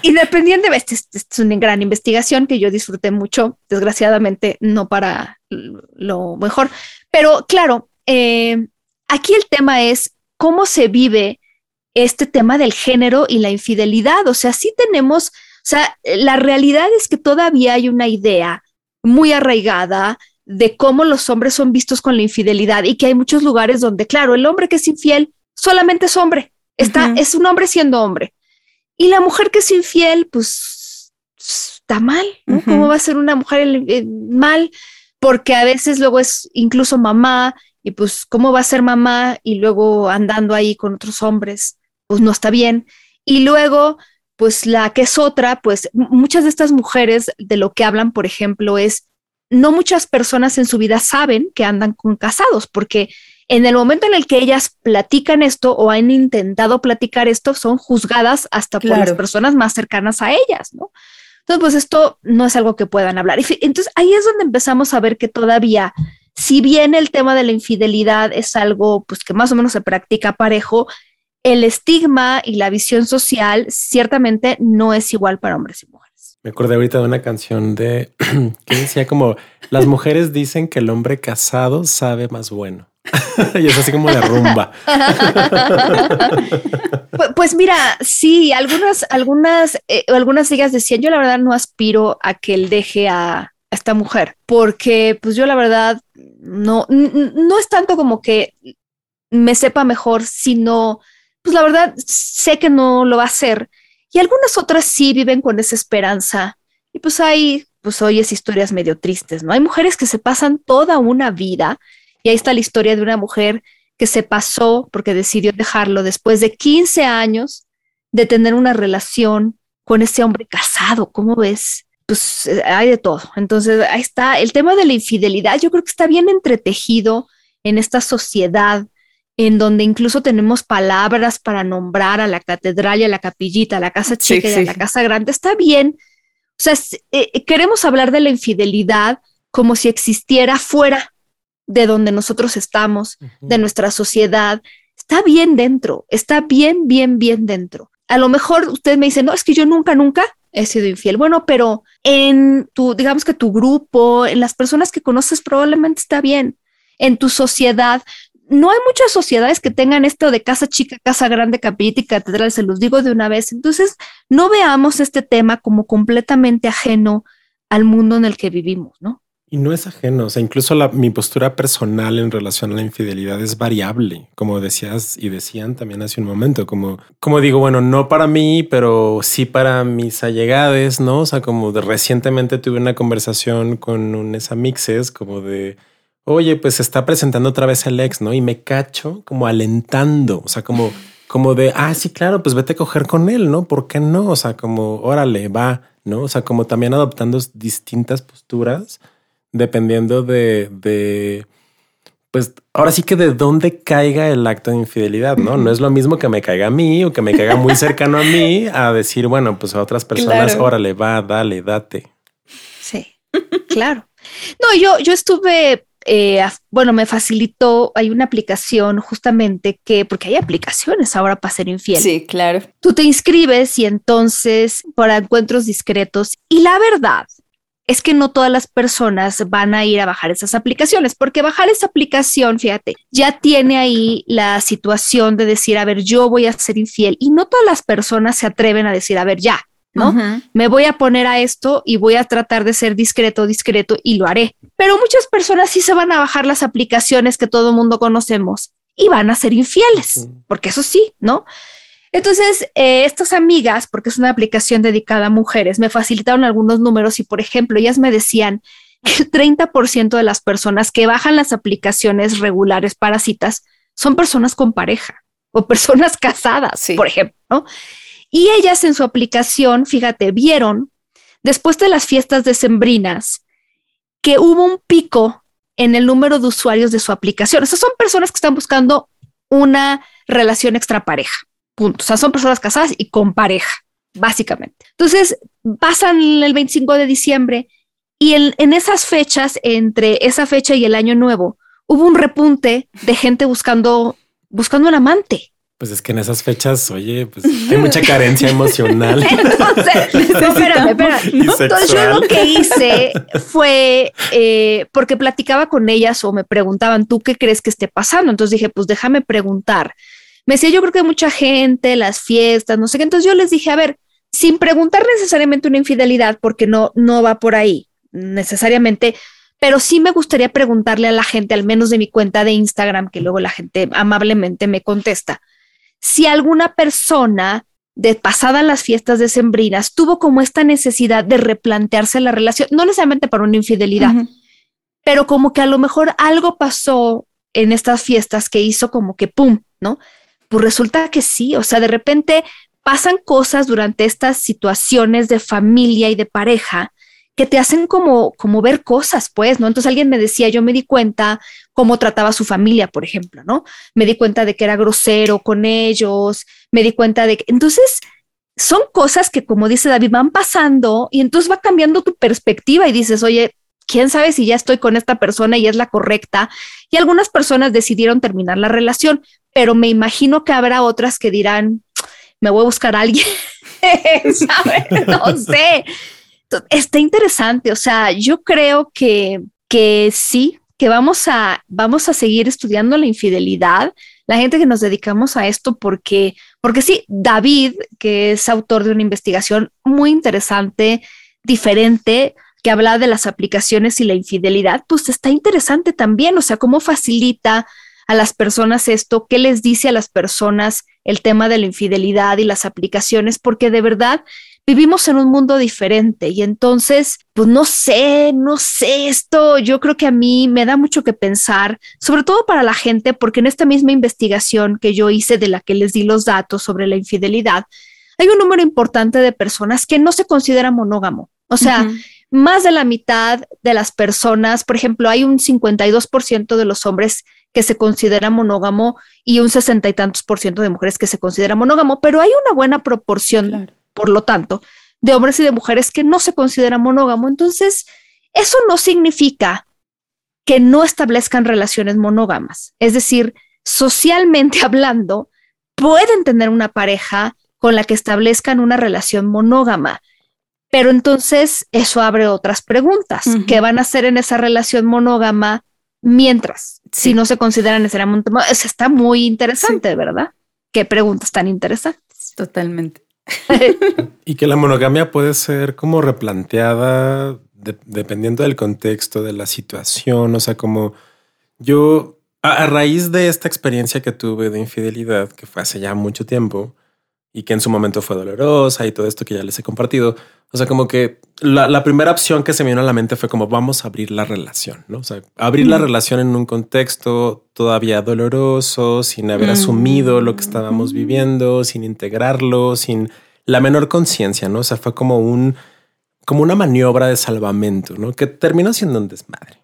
Independiente, esta es una gran investigación que yo disfruté mucho, desgraciadamente no para lo mejor, pero claro, eh, aquí el tema es cómo se vive este tema del género y la infidelidad. O sea, sí tenemos, o sea, la realidad es que todavía hay una idea muy arraigada de cómo los hombres son vistos con la infidelidad y que hay muchos lugares donde, claro, el hombre que es infiel solamente es hombre, está, es un hombre siendo hombre. Y la mujer que es infiel, pues está mal, ¿no? ¿Cómo va a ser una mujer mal? Porque a veces luego es incluso mamá y pues cómo va a ser mamá y luego andando ahí con otros hombres pues no está bien. Y luego, pues la que es otra, pues muchas de estas mujeres de lo que hablan, por ejemplo, es, no muchas personas en su vida saben que andan con casados, porque en el momento en el que ellas platican esto o han intentado platicar esto, son juzgadas hasta por las personas más cercanas a ellas, ¿no? Entonces, pues esto no es algo que puedan hablar. Entonces, ahí es donde empezamos a ver que todavía, si bien el tema de la infidelidad es algo pues que más o menos se practica parejo, el estigma y la visión social ciertamente no es igual para hombres y mujeres. Me acordé ahorita de una canción de <clears throat> que decía como las mujeres dicen que el hombre casado sabe más bueno. <laughs> y es así como de rumba. <laughs> pues, mira, sí, algunas, algunas, eh, algunas ellas decían, yo la verdad no aspiro a que él deje a, esta mujer, porque pues yo la verdad no, no es tanto como que me sepa mejor, sino, pues la verdad, sé que no lo va a hacer. Y algunas otras sí viven con esa esperanza. Y pues hay, pues oyes historias medio tristes, ¿no? Hay mujeres que se pasan toda una vida, y ahí está la historia de una mujer que se pasó porque decidió dejarlo después de 15 años de tener una relación con ese hombre casado. ¿Cómo ves? Pues hay de todo. Entonces, ahí está el tema de la infidelidad. Yo creo que está bien entretejido en esta sociedad en donde incluso tenemos palabras para nombrar a la catedral y a la capillita, a la casa chica y a la casa grande. Está bien. O sea, eh, queremos hablar de la infidelidad como si existiera fuera de donde nosotros estamos, de nuestra sociedad. Está bien dentro, está bien, bien, bien dentro. A lo mejor usted me dice, no, es que yo nunca, nunca he sido infiel. Bueno, pero en tu, digamos que tu grupo, en las personas que conoces, probablemente está bien. En tu sociedad, no hay muchas sociedades que tengan esto de casa chica, casa grande, capillita y catedral, se los digo de una vez. Entonces, no veamos este tema como completamente ajeno al mundo en el que vivimos, ¿no? Y no es ajeno, o sea, incluso la, mi postura personal en relación a la infidelidad es variable, como decías y decían también hace un momento, como, como digo, bueno, no para mí, pero sí para mis allegades, ¿no? O sea, como de recientemente tuve una conversación con un mixes como de, oye, pues se está presentando otra vez el ex, ¿no? Y me cacho como alentando, o sea, como, como de, ah, sí, claro, pues vete a coger con él, ¿no? ¿Por qué no? O sea, como, órale, va, ¿no? O sea, como también adoptando distintas posturas dependiendo de, de, pues ahora sí que de dónde caiga el acto de infidelidad, ¿no? No es lo mismo que me caiga a mí o que me caiga muy cercano a mí a decir, bueno, pues a otras personas, órale, va, dale, date. Sí, claro. No, yo, yo estuve, eh, bueno, me facilitó, hay una aplicación justamente que, porque hay aplicaciones ahora para ser infiel. Sí, claro. Tú te inscribes y entonces para encuentros discretos y la verdad es que no todas las personas van a ir a bajar esas aplicaciones, porque bajar esa aplicación, fíjate, ya tiene ahí la situación de decir, a ver, yo voy a ser infiel y no todas las personas se atreven a decir, a ver, ya, ¿no? Me voy a poner a esto y voy a tratar de ser discreto, discreto y lo haré. Pero muchas personas sí se van a bajar las aplicaciones que todo mundo conocemos y van a ser infieles, porque eso sí, ¿no? Entonces, eh, estas amigas, porque es una aplicación dedicada a mujeres, me facilitaron algunos números y, por ejemplo, ellas me decían que el 30% de las personas que bajan las aplicaciones regulares para citas son personas con pareja o personas casadas, por ejemplo. ¿no? Y ellas en su aplicación, fíjate, vieron después de las fiestas decembrinas que hubo un pico en el número de usuarios de su aplicación. Esas son personas que están buscando una relación extrapareja. Punto. O sea, son personas casadas y con pareja, básicamente. Entonces, pasan el 25 de diciembre y en, esas fechas, entre esa fecha y el año nuevo, hubo un repunte de gente buscando, buscando un amante. Pues es que en esas fechas, oye, pues hay mucha carencia <laughs> emocional. Entonces, <laughs> espérame, espérame. Entonces yo lo que hice <laughs> fue eh, porque platicaba con ellas o me preguntaban, ¿tú qué crees que esté pasando? Entonces dije, pues déjame preguntar me decía, yo creo que hay mucha gente, las fiestas, no sé qué. Entonces yo les dije, a ver, sin preguntar necesariamente una infidelidad, porque no, no va por ahí necesariamente, pero sí me gustaría preguntarle a la gente, al menos de mi cuenta de Instagram, que luego la gente amablemente me contesta, si alguna persona de pasada las fiestas decembrinas tuvo como esta necesidad de replantearse la relación, no necesariamente para una infidelidad, pero como que a lo mejor algo pasó en estas fiestas que hizo como que, ¡pum!, ¿no? Pues resulta que sí, o sea, de repente pasan cosas durante estas situaciones de familia y de pareja que te hacen como, como ver cosas, pues, ¿no? Entonces alguien me decía, yo me di cuenta cómo trataba a su familia, por ejemplo, ¿no? Me di cuenta de que era grosero con ellos, me di cuenta de que, entonces, son cosas que, como dice David, van pasando y entonces va cambiando tu perspectiva y dices, oye, quién sabe si ya estoy con esta persona y es la correcta. Y algunas personas decidieron terminar la relación, pero me imagino que habrá otras que dirán, me voy a buscar a alguien, <laughs> ¿sabes? <laughs> No sé. Está interesante, o sea, yo creo que, que sí, que vamos a, vamos a seguir estudiando la infidelidad, la gente que nos dedicamos a esto, porque, porque sí, David, que es autor de una investigación muy interesante, diferente, que habla de las aplicaciones y la infidelidad, pues está interesante también, o sea, cómo facilita a las personas esto, qué les dice a las personas el tema de la infidelidad y las aplicaciones, porque de verdad vivimos en un mundo diferente y entonces, pues no sé, no sé, esto. Yo creo que a mí me da mucho que pensar, sobre todo para la gente, porque en esta misma investigación que yo hice de la que les di los datos sobre la infidelidad, hay un número importante de personas que no se considera monógamo. O sea, más de la mitad de las personas, por ejemplo, hay un 52% de los hombres que se considera monógamo y un sesenta y tantos por ciento de mujeres que se considera monógamo, pero hay una buena proporción por lo tanto, de hombres y de mujeres que no se consideran monógamo. Entonces, eso no significa que no establezcan relaciones monógamas. Es decir, socialmente <laughs> hablando, pueden tener una pareja con la que establezcan una relación monógama. Pero entonces eso abre otras preguntas. ¿Qué van a hacer en esa relación monógama mientras? Si no se consideran necesariamente... Está muy interesante, ¿verdad? Qué preguntas tan interesantes. Totalmente. Y que la monogamia puede ser como replanteada dependiendo del contexto, de la situación, o sea, como yo, a, raíz de esta experiencia que tuve de infidelidad, que fue hace ya mucho tiempo, y que en su momento fue dolorosa y todo esto que ya les he compartido, o sea, como que la, primera opción que se me vino a la mente fue como vamos a abrir la relación, ¿no? O sea, abrir la relación en un contexto todavía doloroso, sin haber asumido lo que estábamos viviendo, sin integrarlo, sin la menor conciencia, ¿no? O sea, fue como un, como una maniobra de salvamento, ¿no? Que terminó siendo un desmadre.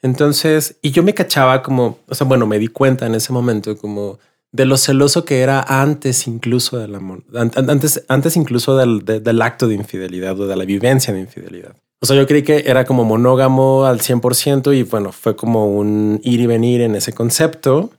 Entonces, y yo me cachaba como, o sea, bueno, me di cuenta en ese momento como de lo celoso que era antes incluso del amor, antes, antes incluso del, del acto de infidelidad o de la vivencia de infidelidad. O sea, yo creí que era como monógamo al 100% y bueno, fue como un ir y venir en ese concepto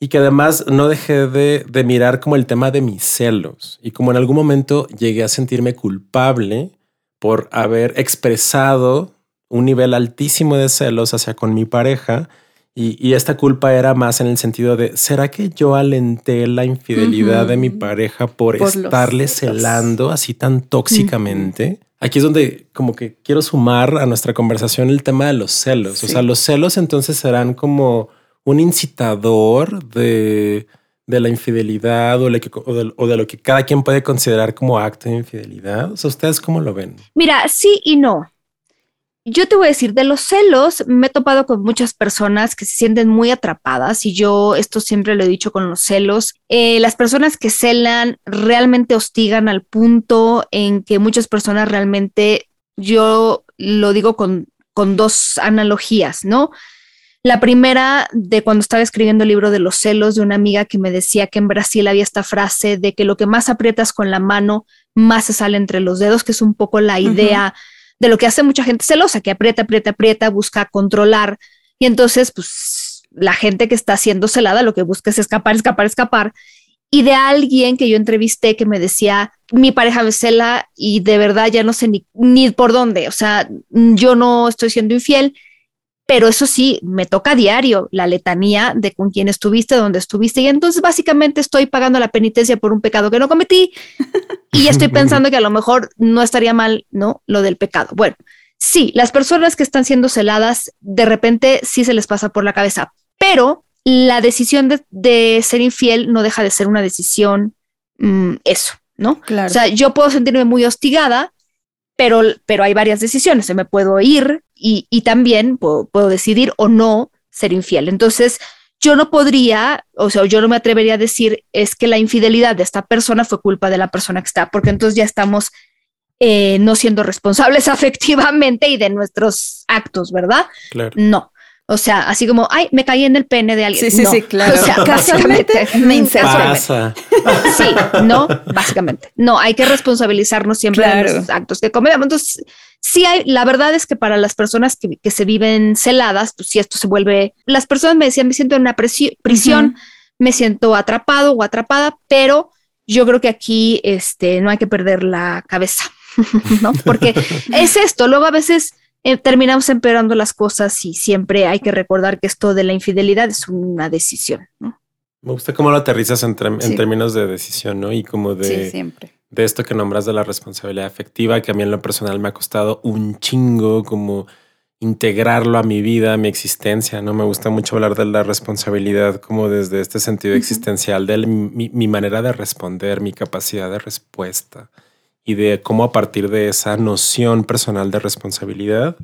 y que además no dejé de, de, mirar como el tema de mis celos y como en algún momento llegué a sentirme culpable por haber expresado un nivel altísimo de celos hacia con mi pareja y, esta culpa era más en el sentido de, ¿será que yo alenté la infidelidad de mi pareja por, estarle celando así tan tóxicamente? Aquí es donde como que quiero sumar a nuestra conversación el tema de los celos. O sea, los celos entonces serán como un incitador de, la infidelidad o, o, de, lo que cada quien puede considerar como acto de infidelidad. O sea, ¿ustedes cómo lo ven? Mira, sí y no yo te voy a decir, de los celos, me he topado con muchas personas que se sienten muy atrapadas y yo esto siempre lo he dicho con los celos. Eh, las personas que celan realmente hostigan al punto en que muchas personas realmente, yo lo digo con, con dos analogías, ¿no? La primera de cuando estaba escribiendo el libro de los celos de una amiga que me decía que en Brasil había esta frase de que lo que más aprietas con la mano, más se sale entre los dedos, que es un poco la idea de lo que hace mucha gente celosa, que aprieta, aprieta, aprieta, busca controlar. Y entonces, pues la gente que está siendo celada lo que busca es escapar, escapar, escapar. Y de alguien que yo entrevisté que me decía, mi pareja me cela y de verdad ya no sé ni, ni por dónde, o sea, yo no estoy siendo infiel pero eso sí, me toca a diario la letanía de con quién estuviste, dónde estuviste, y entonces básicamente estoy pagando la penitencia por un pecado que no cometí y estoy <laughs> pensando que a lo mejor no estaría mal, ¿no? Lo del pecado. Bueno, sí, las personas que están siendo celadas, de repente sí se les pasa por la cabeza, pero la decisión de, ser infiel no deja de ser una decisión, mm, eso, ¿no? Claro. O sea, yo puedo sentirme muy hostigada, pero, pero hay varias decisiones. Se me puedo ir y, también puedo, decidir o no ser infiel. Entonces, yo no podría, o sea, yo no me atrevería a decir es que la infidelidad de esta persona fue culpa de la persona que está, porque entonces ya estamos eh, no siendo responsables <laughs> afectivamente y de nuestros actos, ¿verdad? Claro. No. O sea, así como, ay, me caí en el pene de alguien. Sí, sí, sí, claro. O sea, <laughs> básicamente me inserto. Sí, no, básicamente. No, hay que responsabilizarnos siempre de los actos que cometemos. Entonces, sí hay, la verdad es que para las personas que, se viven celadas, pues si esto se vuelve, las personas me decían, me siento en una prisión, me siento atrapado o atrapada, pero yo creo que aquí este, no hay que perder la cabeza, <laughs> ¿no? Porque es esto, luego a veces eh, terminamos empeorando las cosas y siempre hay que recordar que esto de la infidelidad es una decisión, ¿no? Me gusta cómo lo aterrizas en, términos de decisión, ¿no? Y como de, siempre. de esto que nombras de la responsabilidad afectiva, que a mí en lo personal me ha costado un chingo, como integrarlo a mi vida, a mi existencia. No me gusta mucho hablar de la responsabilidad como desde este sentido existencial de mi, manera de responder, mi capacidad de respuesta y de cómo a partir de esa noción personal de responsabilidad,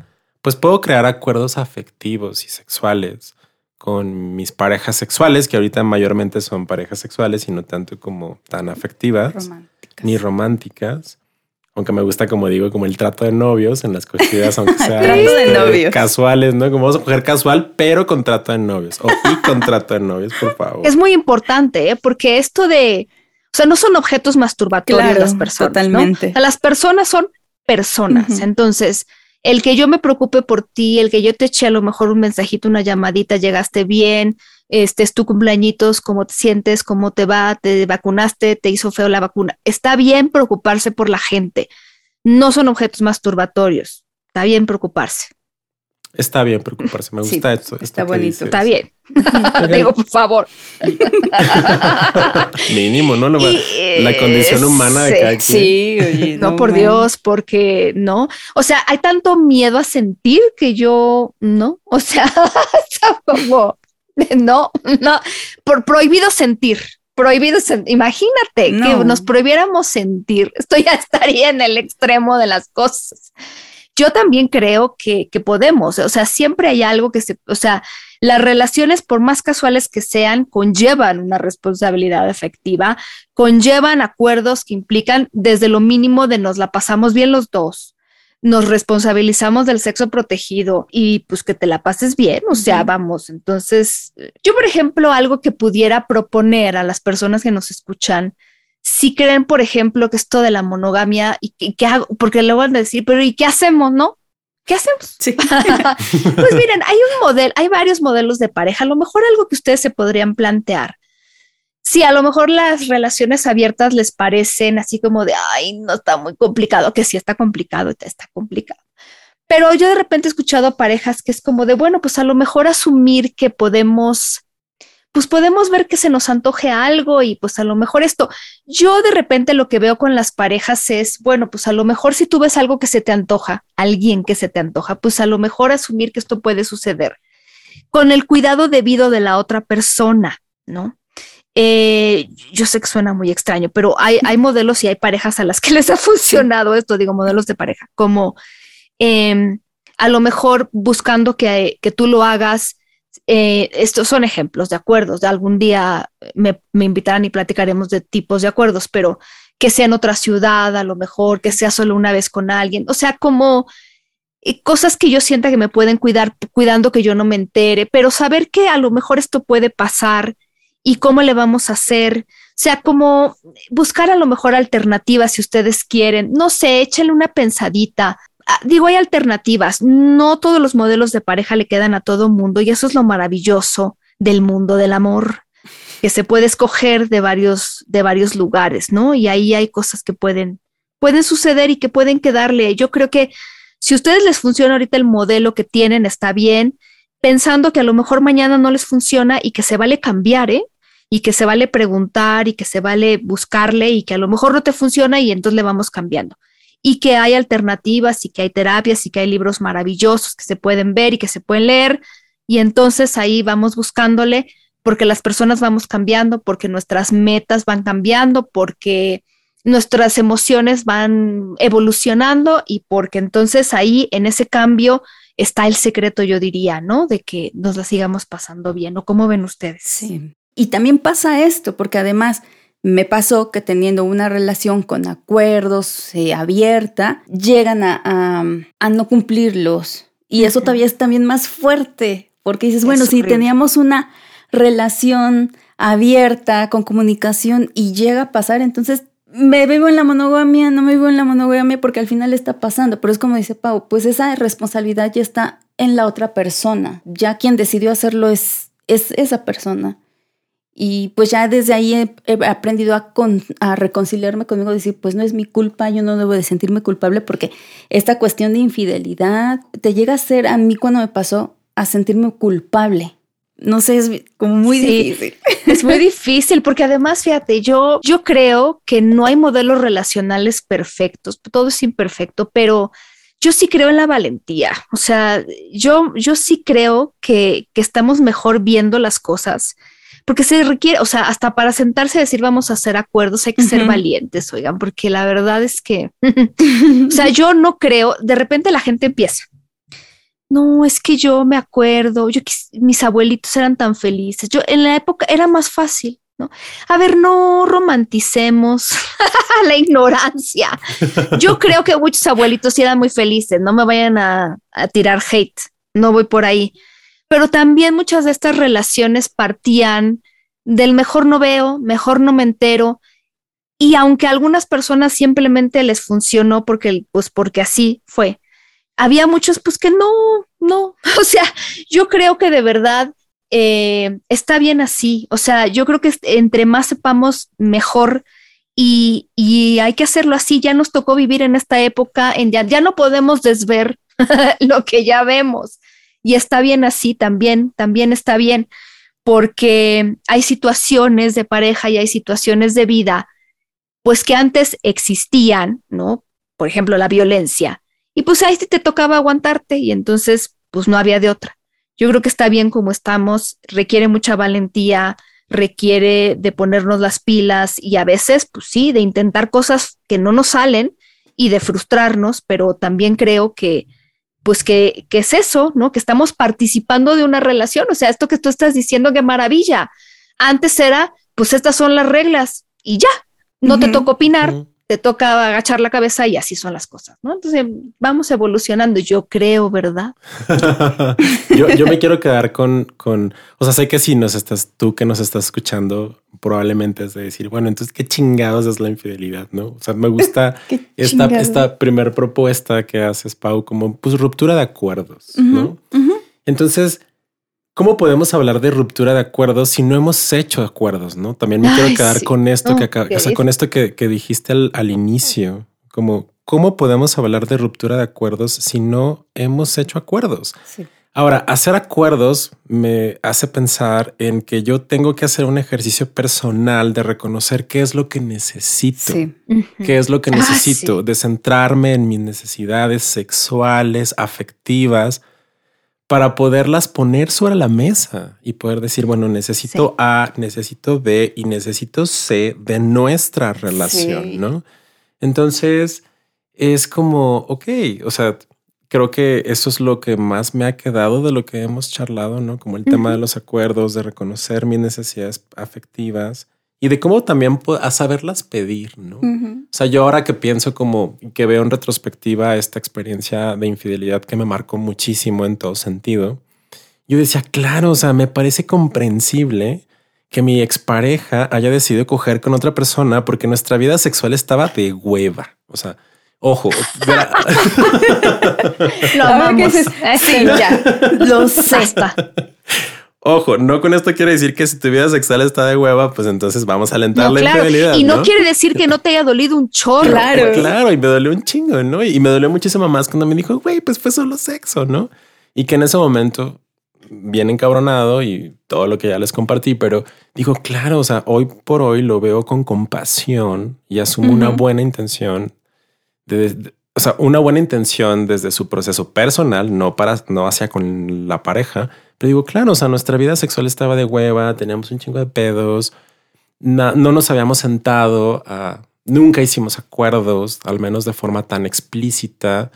pues puedo crear acuerdos afectivos y sexuales con mis parejas sexuales, que ahorita mayormente son parejas sexuales y no tanto como tan afectivas ni románticas aunque me gusta, como digo, como el trato de novios en las cogidas, <laughs> aunque sean este, casuales, ¿no? Como vamos a coger casual, pero con trato de novios o y con trato de novios, por favor. Es muy importante, ¿eh? porque esto de, sea, no son objetos masturbatorios las personas. Totalmente. las personas son personas. Entonces, el que yo me preocupe por ti, el que yo te eche a lo mejor un mensajito, una llamadita, llegaste bien, este es tu cumpleañitos, cómo te sientes, cómo te va, te vacunaste, te hizo feo la vacuna. Está bien preocuparse por la gente. No son objetos masturbatorios. Está bien preocuparse. Está bien preocuparse, me gusta esto. Está bonito. Está bien. <laughs> Digo, por favor. <laughs> Mínimo, ¿no? la condición humana de cada quien. Sí, oye, no, por Dios, porque no. O sea, hay tanto miedo a sentir que yo, ¿no? O sea, <laughs> está como, no, no, por prohibido sentir. Prohibido sentir. Imagínate que nos prohibiéramos sentir. Esto ya estaría en el extremo de las cosas yo también creo que, podemos, o sea, siempre hay algo que se, o sea, las relaciones, por más casuales que sean, conllevan una responsabilidad efectiva, conllevan acuerdos que implican desde lo mínimo de nos la pasamos bien los dos, nos responsabilizamos del sexo protegido y pues que te la pases bien, o sea, vamos, entonces, yo por ejemplo, algo que pudiera proponer a las personas que nos escuchan, si creen, por ejemplo, que esto de la monogamia y que, hago, porque le van a decir, pero ¿y qué hacemos, no? ¿Qué hacemos? Sí. <laughs> pues miren, hay un modelo, hay varios modelos de pareja. A lo mejor algo que ustedes se podrían plantear. Si a lo mejor las relaciones abiertas les parecen así como de, ay, no está muy complicado, que sí está complicado, está complicado. Pero yo de repente he escuchado parejas que es como de, bueno, pues a lo mejor asumir que podemos pues podemos ver que se nos antoje algo y pues a lo mejor esto. Yo de repente lo que veo con las parejas es, bueno, pues a lo mejor si tú ves algo que se te antoja, alguien que se te antoja, pues a lo mejor asumir que esto puede suceder con el cuidado debido de la otra persona, ¿no? Eh, yo sé que suena muy extraño, pero hay, hay modelos y hay parejas a las que les ha funcionado esto, digo, modelos de pareja, como em, a lo mejor buscando que, que tú lo hagas eh, estos son ejemplos de acuerdos. De algún día me, me, invitarán y platicaremos de tipos de acuerdos, pero que sea en otra ciudad, a lo mejor, que sea solo una vez con alguien. O sea, como eh, cosas que yo sienta que me pueden cuidar, cuidando que yo no me entere, pero saber que a lo mejor esto puede pasar y cómo le vamos a hacer. O sea, como buscar a lo mejor alternativas si ustedes quieren. No sé, échenle una pensadita. Ah, digo, hay alternativas. No todos los modelos de pareja le quedan a todo mundo y eso es lo maravilloso del mundo del amor, que se puede escoger de varios, de varios lugares, ¿no? Y ahí hay cosas que pueden, pueden suceder y que pueden quedarle. Yo creo que si a ustedes les funciona ahorita el modelo que tienen, está bien, pensando que a lo mejor mañana no les funciona y que se vale cambiar, ¿eh? Y que se vale preguntar y que se vale buscarle y que a lo mejor no te funciona y entonces le vamos cambiando y que hay alternativas y que hay terapias y que hay libros maravillosos que se pueden ver y que se pueden leer. Y entonces ahí vamos buscándole porque las personas vamos cambiando, porque nuestras metas van cambiando, porque nuestras emociones van evolucionando y porque entonces ahí en ese cambio está el secreto, yo diría, ¿no? De que nos la sigamos pasando bien. ¿O cómo ven ustedes? Sí. Y también pasa esto, porque además me pasó que teniendo una relación con acuerdos eh, abierta, llegan a, no cumplirlos. Y eso todavía es también más fuerte, porque dices, bueno, si teníamos una relación abierta, con comunicación, y llega a pasar, entonces me vivo en la monogamia, no me vivo en la monogamia porque al final está pasando. Pero es como dice Pau, pues esa responsabilidad ya está en la otra persona. Ya quien decidió hacerlo es, es esa persona. Y pues ya desde ahí he, aprendido a, a, reconciliarme conmigo, decir, pues no es mi culpa, yo no debo de sentirme culpable porque esta cuestión de infidelidad te llega a ser, a mí cuando me pasó, a sentirme culpable. No sé, es como muy difícil. Es muy <laughs> difícil porque además, fíjate, yo, yo creo que no hay modelos relacionales perfectos, todo es imperfecto, pero yo sí creo en la valentía. O sea, yo, yo sí creo que, que estamos mejor viendo las cosas porque se requiere, o sea, hasta para sentarse a decir vamos a hacer acuerdos hay que ser valientes, oigan, porque la verdad es que, <laughs> <laughs> o sea, yo no creo, de repente la gente empieza. No, es que yo me acuerdo, yo mis abuelitos eran tan felices. Yo en la época era más fácil, ¿no? A ver, no romanticemos <laughs> la ignorancia. Yo creo que muchos abuelitos sí eran muy felices, no me vayan a, a tirar hate, no voy por ahí pero también muchas de estas relaciones partían del mejor no veo, mejor no me entero. Y aunque a algunas personas simplemente les funcionó porque, pues porque así fue, había muchos pues que no, no. <laughs> O sea, yo creo que de verdad eh, está bien así. O sea, yo creo que entre más sepamos, mejor. Y, y, hay que hacerlo así. Ya nos tocó vivir en esta época, en ya, ya no podemos desver <laughs> lo que ya vemos. Y está bien así también, también está bien, porque hay situaciones de pareja y hay situaciones de vida, pues que antes existían, ¿no? Por ejemplo, la violencia. Y pues ahí te tocaba aguantarte y entonces pues no había de otra. Yo creo que está bien como estamos, requiere mucha valentía, requiere de ponernos las pilas y a veces, pues sí, de intentar cosas que no nos salen y de frustrarnos, pero también creo que pues que, es eso, ¿no? Que estamos participando de una relación. O sea, esto que tú estás diciendo, qué maravilla. Antes era, pues estas son las reglas y ya, no te toca opinar, te toca agachar la cabeza y así son las cosas, ¿no? Entonces vamos evolucionando, yo creo, ¿verdad? <laughs> yo, me quiero quedar con, con, o sea, sé que si nos estás, tú que nos estás escuchando, probablemente es de decir, bueno, entonces qué chingados es la infidelidad, ¿no? O sea, me gusta <laughs> esta, esta primera propuesta que haces, Pau, como pues ruptura de acuerdos, ¿no? Entonces, ¿Cómo podemos hablar de ruptura de acuerdos si no hemos hecho acuerdos? No, también me quiero quedar con esto que acá, o sea, con esto que, dijiste al, inicio, como cómo podemos hablar de ruptura de acuerdos si no hemos hecho acuerdos. Ahora, hacer acuerdos me hace pensar en que yo tengo que hacer un ejercicio personal de reconocer qué es lo que necesito, qué es lo que ah, necesito, de centrarme en mis necesidades sexuales, afectivas para poderlas poner sobre la mesa y poder decir, bueno, necesito A, necesito B y necesito C de nuestra relación, ¿no? Entonces es como, ok, o sea, creo que eso es lo que más me ha quedado de lo que hemos charlado, ¿no? Como el tema de los acuerdos, de reconocer mis necesidades afectivas y de cómo también a saberlas pedir, ¿no? O sea, yo ahora que pienso como que veo en retrospectiva esta experiencia de infidelidad que me marcó muchísimo en todo sentido, yo decía, claro, o sea, me parece comprensible que mi expareja haya decidido coger con otra persona porque nuestra vida sexual estaba de hueva. O sea, ojo. <laughs> lo amamos. Sí, ya. Lo sé. <laughs> Ojo, no con esto quiere decir que si tu vida sexual está de hueva, pues entonces vamos a alentar la infidelidad. Y no, quiere decir que no te haya dolido un chorro. Claro, claro. Y me dolió un chingo, ¿no? Y me dolió muchísimo más cuando me dijo, güey, pues fue solo sexo, ¿no? Y que en ese momento, bien encabronado y todo lo que ya les compartí, pero dijo, claro, o sea, hoy por hoy lo veo con compasión y asumo una buena intención de, o sea, una buena intención desde su proceso personal, no para, no hacia con la pareja, pero digo, claro, o sea, nuestra vida sexual estaba de hueva, teníamos un chingo de pedos, no, nos habíamos sentado, nunca hicimos acuerdos, al menos de forma tan explícita.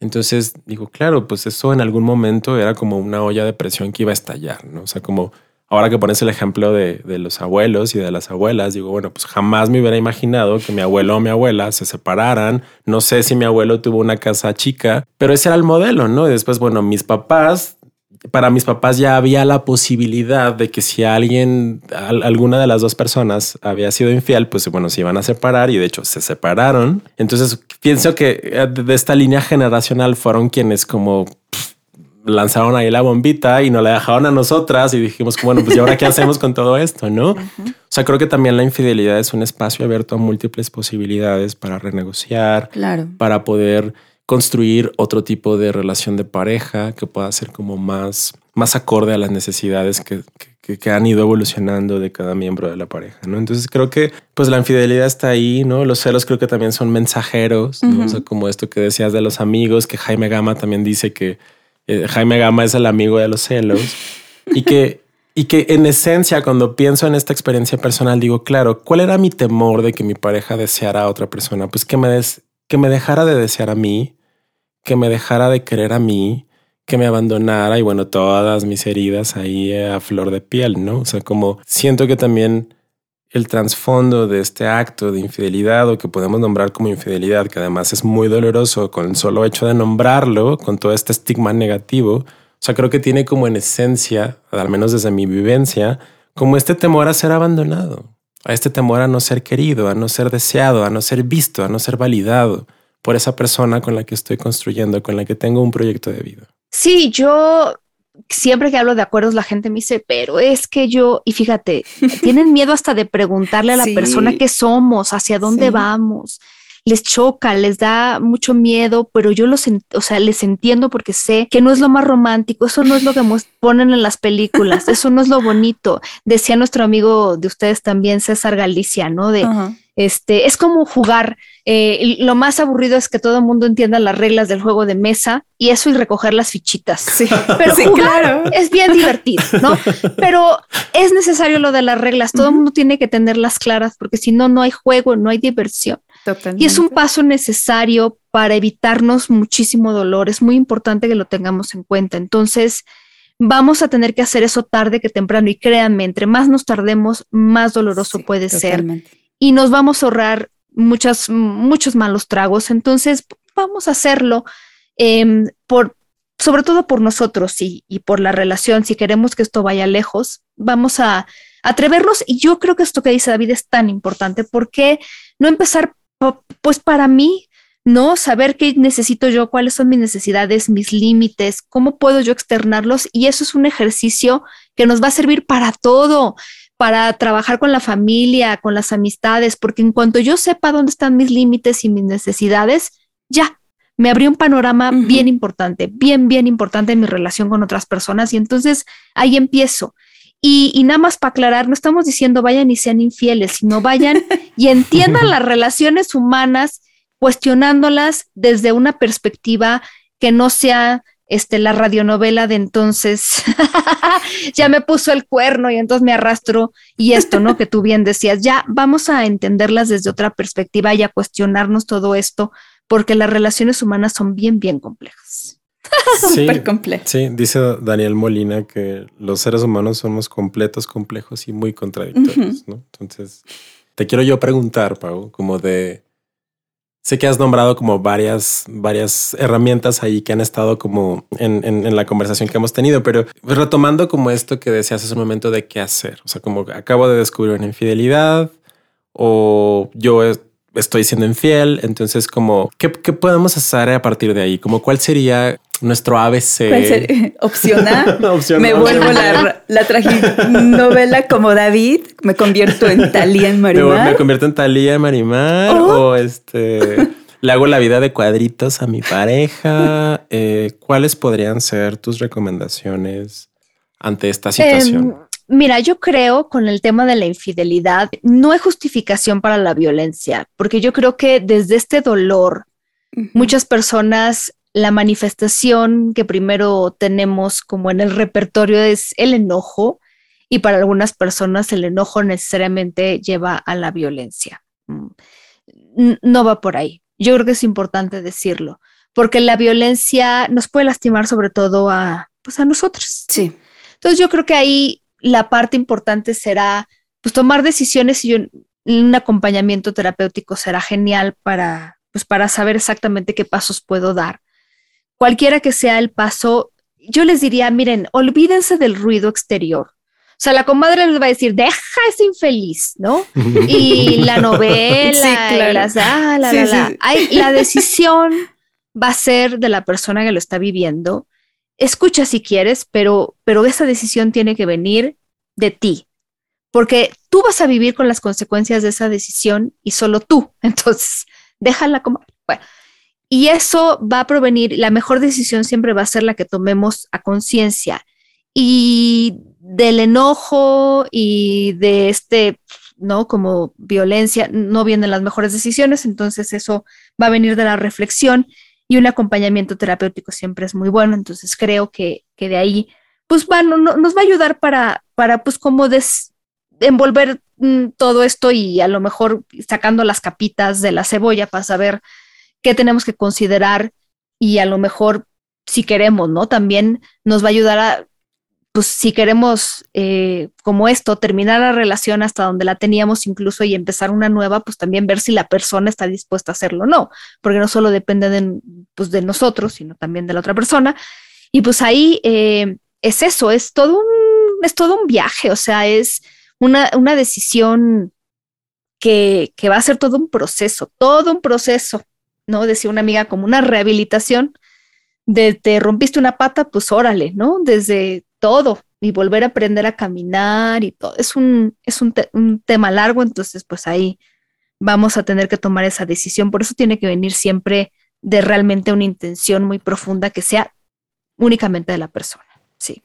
Entonces digo, claro, pues eso en algún momento era como una olla de presión que iba a estallar, ¿no? O sea, como ahora que pones el ejemplo de, de, los abuelos y de las abuelas, digo, bueno, pues jamás me hubiera imaginado que mi abuelo o mi abuela se separaran. No sé si mi abuelo tuvo una casa chica, pero ese era el modelo, ¿no? Y después, bueno, mis papás para mis papás ya había la posibilidad de que si alguien, alguna de las dos personas había sido infiel, pues bueno, se iban a separar y de hecho se separaron. Entonces pienso que eh, de esta línea generacional fueron quienes como lanzaron ahí la bombita y nos la dejaron a nosotras y dijimos, bueno, pues ¿y ahora qué hacemos con todo esto? No? O sea, creo que también la infidelidad es un espacio abierto a múltiples posibilidades para renegociar, claro. para poder construir otro tipo de relación de pareja que pueda ser como más, más acorde a las necesidades que, que, han ido evolucionando de cada miembro de la pareja, ¿no? Entonces creo que pues la infidelidad está ahí, ¿no? Los celos creo que también son mensajeros, ¿no? O sea, como esto que decías de los amigos, que Jaime Gama también dice que eh, Jaime Gama es el amigo de los celos y que, y que en esencia cuando pienso en esta experiencia personal digo, claro, ¿cuál era mi temor de que mi pareja deseara a otra persona? Pues que me, des, que me dejara de desear a mí, que me dejara de querer a mí, que me abandonara y bueno, todas mis heridas ahí a flor de piel, ¿no? O sea, como siento que también el trasfondo de este acto de infidelidad o que podemos nombrar como infidelidad, que además es muy doloroso con el solo hecho de nombrarlo, con todo este estigma negativo, o sea, creo que tiene como en esencia, al menos desde mi vivencia, como este temor a ser abandonado, a este temor a no ser querido, a no ser deseado, a no ser visto, a no ser validado por esa persona con la que estoy construyendo, con la que tengo un proyecto de vida. Sí, yo siempre que hablo de acuerdos la gente me dice, pero es que yo, y fíjate, <laughs> tienen miedo hasta de preguntarle a la persona qué somos, hacia dónde vamos. Les choca, les da mucho miedo, pero yo los, o sea, les entiendo porque sé que no es lo más romántico, eso no es lo que ponen en las películas, <laughs> eso no es lo bonito. Decía nuestro amigo de ustedes también, César Galicia, ¿no? De, este, es como jugar. Eh, lo más aburrido es que todo el mundo entienda las reglas del juego de mesa y eso y recoger las fichitas. Sí, <laughs> pero jugar es bien divertido, ¿no? <laughs> Pero es necesario lo de las reglas. Todo el mundo tiene que tenerlas claras porque si no, no hay juego, no hay diversión. Y es un paso necesario para evitarnos muchísimo dolor. Es muy importante que lo tengamos en cuenta. Entonces, vamos a tener que hacer eso tarde que temprano. Y créanme, entre más nos tardemos, más doloroso puede ser y nos vamos a ahorrar muchas, muchos malos tragos. Entonces, vamos a hacerlo em, por, sobre todo por nosotros y, y, por la relación. Si queremos que esto vaya lejos, vamos a atrevernos. Y yo creo que esto que dice David es tan importante porque no empezar, pues para mí, ¿no? Saber qué necesito yo, cuáles son mis necesidades, mis límites, cómo puedo yo externarlos. Y eso es un ejercicio que nos va a servir para todo para trabajar con la familia, con las amistades, porque en cuanto yo sepa dónde están mis límites y mis necesidades, ya me abrió un panorama bien importante, bien, bien importante en mi relación con otras personas y entonces ahí empiezo. Y, y nada más para aclarar, no estamos diciendo vayan y sean infieles, sino vayan y <laughs> entiendan las relaciones humanas, cuestionándolas desde una perspectiva que no sea este, la radionovela de entonces <laughs> ya me puso el cuerno y entonces me arrastro y esto, ¿no? Que tú bien decías, ya vamos a entenderlas desde otra perspectiva y a cuestionarnos todo esto, porque las relaciones humanas son bien, bien complejas. <laughs> Súper complejas. Sí, dice Daniel Molina que los seres humanos somos completos, complejos y muy contradictorios, ¿no? Entonces, te quiero yo preguntar, Pau, como de Sé que has nombrado como varias, varias herramientas ahí que han estado como en, en, la conversación que hemos tenido, pero retomando como esto que decías hace un momento de qué hacer, o sea, como acabo de descubrir una infidelidad o yo estoy siendo infiel, entonces como, ¿qué, qué podemos hacer a partir de ahí? Como cuál sería nuestro ABC. <laughs> Opción A. <laughs> me vuelvo la, <laughs> la novela como David. Me convierto en Talía en Marimar. Me, convierto en Talía en Marimar. Oh. O este. Le hago la vida de cuadritos a mi pareja. Eh, ¿Cuáles podrían ser tus recomendaciones ante esta situación? Em, mira, yo creo con el tema de la infidelidad, no hay justificación para la violencia, porque yo creo que desde este dolor, muchas personas la manifestación que primero tenemos como en el repertorio es el enojo y para algunas personas el enojo necesariamente lleva a la violencia. Mm, no va por ahí. Yo creo que es importante decirlo, porque la violencia nos puede lastimar sobre todo a, pues a nosotros. Sí. Entonces yo creo que ahí la parte importante será pues tomar decisiones y un, un acompañamiento terapéutico será genial para, pues, para saber exactamente qué pasos puedo dar cualquiera que sea el paso, yo les diría, miren, olvídense del ruido exterior. O sea, la comadre les va a decir, deja ese infeliz, ¿no? <laughs> Y la novela, las, ah, la, la, la decisión va a ser de la persona que lo está viviendo. Escucha si quieres, pero, pero esa decisión tiene que venir de ti, porque tú vas a vivir con las consecuencias de esa decisión y solo tú. <laughs> Entonces, déjala como... Bueno, y eso va a provenir, la mejor decisión siempre va a ser la que tomemos a conciencia. y del enojo y de este, ¿no? Como violencia, no vienen las mejores decisiones, entonces eso va a venir de la reflexión y un acompañamiento terapéutico siempre es muy bueno, entonces creo que, que de ahí, pues bueno, nos va a ayudar para, para pues como des, envolver mm, todo esto y a lo mejor sacando las capitas de la cebolla para saber qué tenemos que considerar y a lo mejor si queremos, ¿no? También nos va a ayudar a, pues si queremos eh, como esto, terminar la relación hasta donde la teníamos incluso y empezar una nueva, pues también ver si la persona está dispuesta a hacerlo o no, porque no solo depende de, pues, de nosotros, sino también de la otra persona. Y pues ahí eh, es eso, es todo un, es todo un viaje, o sea, es una, una decisión que, que va a ser todo un proceso, todo un proceso, ¿no? Decía una amiga como una rehabilitación de te rompiste una pata, pues órale, ¿no? Desde todo y volver a aprender a caminar y todo. Es un, es un, un, tema largo, entonces pues ahí vamos a tener que tomar esa decisión. Por eso tiene que venir siempre de realmente una intención muy profunda que sea únicamente de la persona. Sí.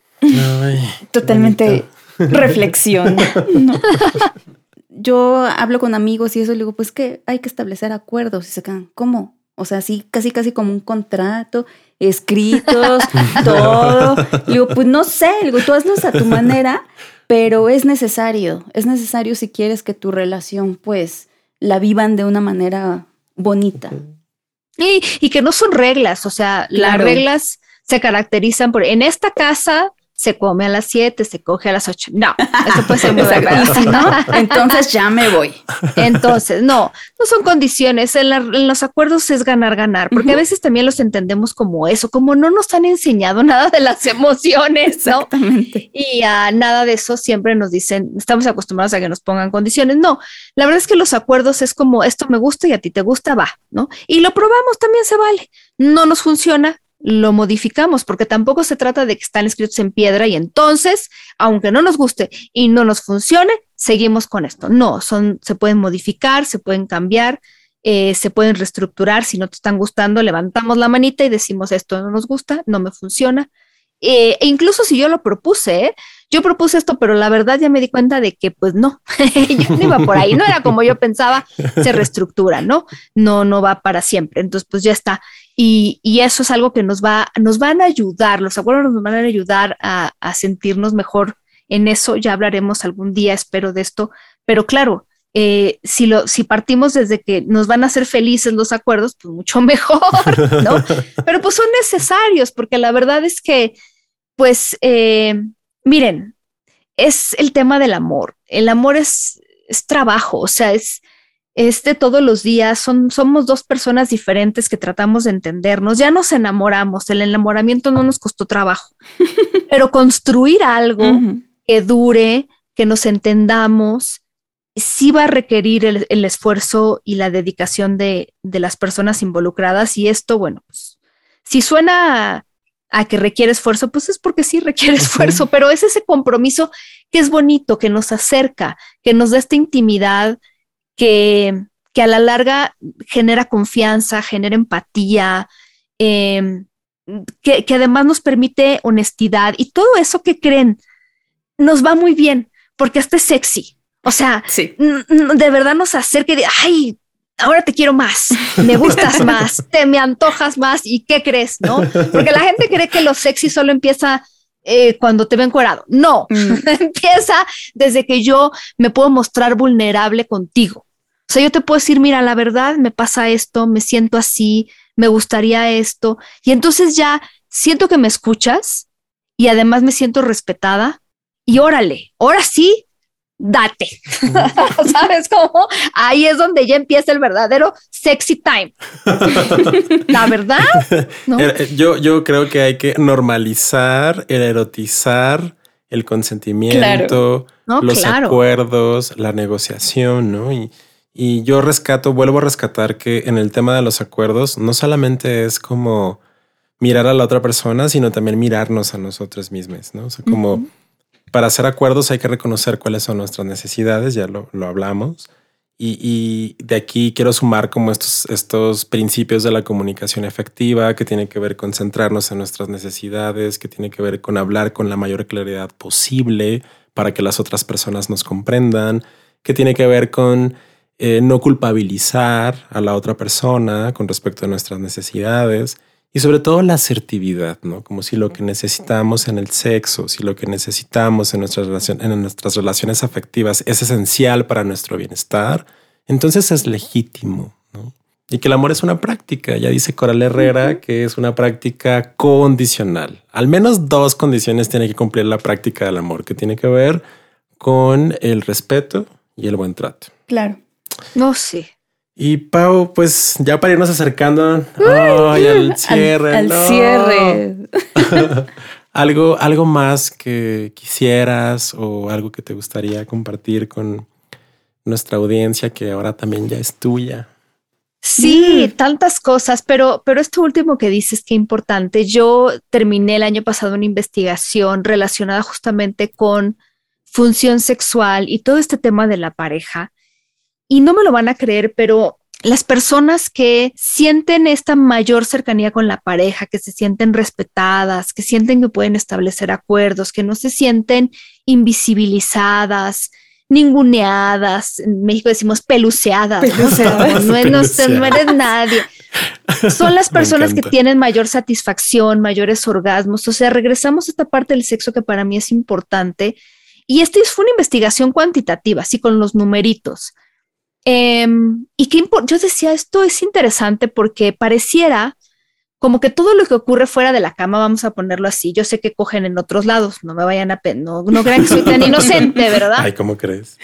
Totalmente reflexión. <laughs> Yo hablo con amigos y eso le digo, pues que hay que establecer acuerdos y se quedan, ¿cómo? O sea, sí, casi, casi como un contrato, escritos, <laughs> todo. digo, pues no sé, digo, tú hazlos a tu manera, pero es necesario, es necesario si quieres que tu relación, pues, la vivan de una manera bonita. Y, y que no son reglas, o sea, las reglas se caracterizan por, en esta casa se come a las 7, se coge a las 8. No, eso puede ser muy ¿no? <laughs> Entonces ya me voy. Entonces, no, no son condiciones. En, los acuerdos es ganar, ganar, porque a veces también los entendemos como eso, como no nos han enseñado <laughs> nada de las emociones, ¿no? Y a nada de eso siempre nos dicen, estamos acostumbrados a que nos pongan condiciones. No, la verdad es que los acuerdos es como esto me gusta y a ti te gusta, va, ¿no? Y lo probamos, también se vale. No nos funciona, lo modificamos, porque tampoco se trata de que están escritos en piedra y entonces, aunque no nos guste y no nos funcione, seguimos con esto. No, son, se pueden modificar, se pueden cambiar, eh, se pueden reestructurar. Si no te están gustando, levantamos la manita y decimos esto no nos gusta, no me funciona. Eh, e incluso si yo lo propuse, ¿eh? yo propuse esto, pero la verdad ya me di cuenta de que pues no, <laughs> yo no iba por ahí, no era como yo pensaba, se reestructura, ¿no? No, no va para siempre. Entonces, pues ya está. Y, eso es algo que nos, va, nos van a ayudar, los acuerdos nos van a ayudar a, sentirnos mejor en eso. Ya hablaremos algún día, espero, de esto. Pero claro, eh, si, lo, si partimos desde que nos van a hacer felices los acuerdos, pues mucho <laughs> mejor, ¿no? Pero pues son necesarios, porque la verdad es que, pues, eh, miren, es el tema del amor. El amor es, es trabajo, o sea, es, este todos los días, son, somos dos personas diferentes que tratamos de entendernos, ya nos enamoramos, el enamoramiento no nos costó trabajo, <laughs> pero construir algo que dure, que nos entendamos, sí va a requerir el, esfuerzo y la dedicación de, de, las personas involucradas y esto, bueno, pues, si suena a, que requiere esfuerzo, pues es porque sí requiere esfuerzo, pero es ese compromiso que es bonito, que nos acerca, que nos da esta intimidad, que, a la larga genera confianza, genera empatía, em, que, además nos permite honestidad y todo eso que creen nos va muy bien porque hasta es sexy. O sea, de verdad nos acerca de, ay, ahora te quiero más, me gustas <laughs> más, te me antojas más y qué crees, ¿no? Porque la gente cree que lo sexy solo empieza eh, cuando te ven encuerado. No, mm. <laughs> empieza desde que yo me puedo mostrar vulnerable contigo. O sea, yo te puedo decir, mira, la verdad me pasa esto, me siento así, me gustaría esto. Y entonces ya siento que me escuchas y además me siento respetada. Y órale, ahora sí, date. <laughs> ¿Sabes cómo? Ahí es donde ya empieza el verdadero sexy time. <laughs> La verdad. Eh, yo, yo creo que hay que normalizar el erotizar el consentimiento, los acuerdos, la negociación, ¿no? Y, y yo rescato, vuelvo a rescatar que en el tema de los acuerdos no solamente es como mirar a la otra persona, sino también mirarnos a nosotros mismos, ¿no? O sea, como para hacer acuerdos hay que reconocer cuáles son nuestras necesidades, ya lo, lo hablamos, Y, de aquí quiero sumar como estos, estos principios de la comunicación efectiva que tiene que ver con centrarnos en nuestras necesidades, que tiene que ver con hablar con la mayor claridad posible para que las otras personas nos comprendan, que tiene que ver con eh, no culpabilizar a la otra persona con respecto a nuestras necesidades y sobre todo la asertividad, ¿no? Como si lo que necesitamos en el sexo, si lo que necesitamos en nuestras, en nuestras relaciones afectivas es esencial para nuestro bienestar, entonces es legítimo, ¿no? Y que el amor es una práctica, ya dice Coral Herrera que es una práctica condicional. Al menos dos condiciones tiene que cumplir la práctica del amor, que tiene que ver con el respeto y el buen trato. Claro. No sé. Y Pau, pues ya para irnos acercando al cierre. Al, cierre. <laughs> algo, algo más que quisieras o algo que te gustaría compartir con nuestra audiencia que ahora también ya es tuya. Sí, mm. tantas cosas, pero, pero esto último que dices que importante. Yo terminé el año pasado una investigación relacionada justamente con función sexual y todo este tema de la pareja y no me lo van a creer, pero las personas que sienten esta mayor cercanía con la pareja, que se sienten respetadas, que sienten que pueden establecer acuerdos, que no se sienten invisibilizadas, ninguneadas, en México decimos peluceadas, ¿no? eres nadie. Son las personas que tienen mayor satisfacción, mayores orgasmos, o sea, regresamos a esta parte del sexo que para mí es importante. Y esta fue una investigación cuantitativa, así con los numeritos. Em, y que yo decía, esto es interesante porque pareciera como que todo lo que ocurre fuera de la cama, vamos a ponerlo así, yo sé que cogen en otros lados, no me vayan a, no, no crean que soy tan inocente, ¿verdad? Ay, ¿cómo crees?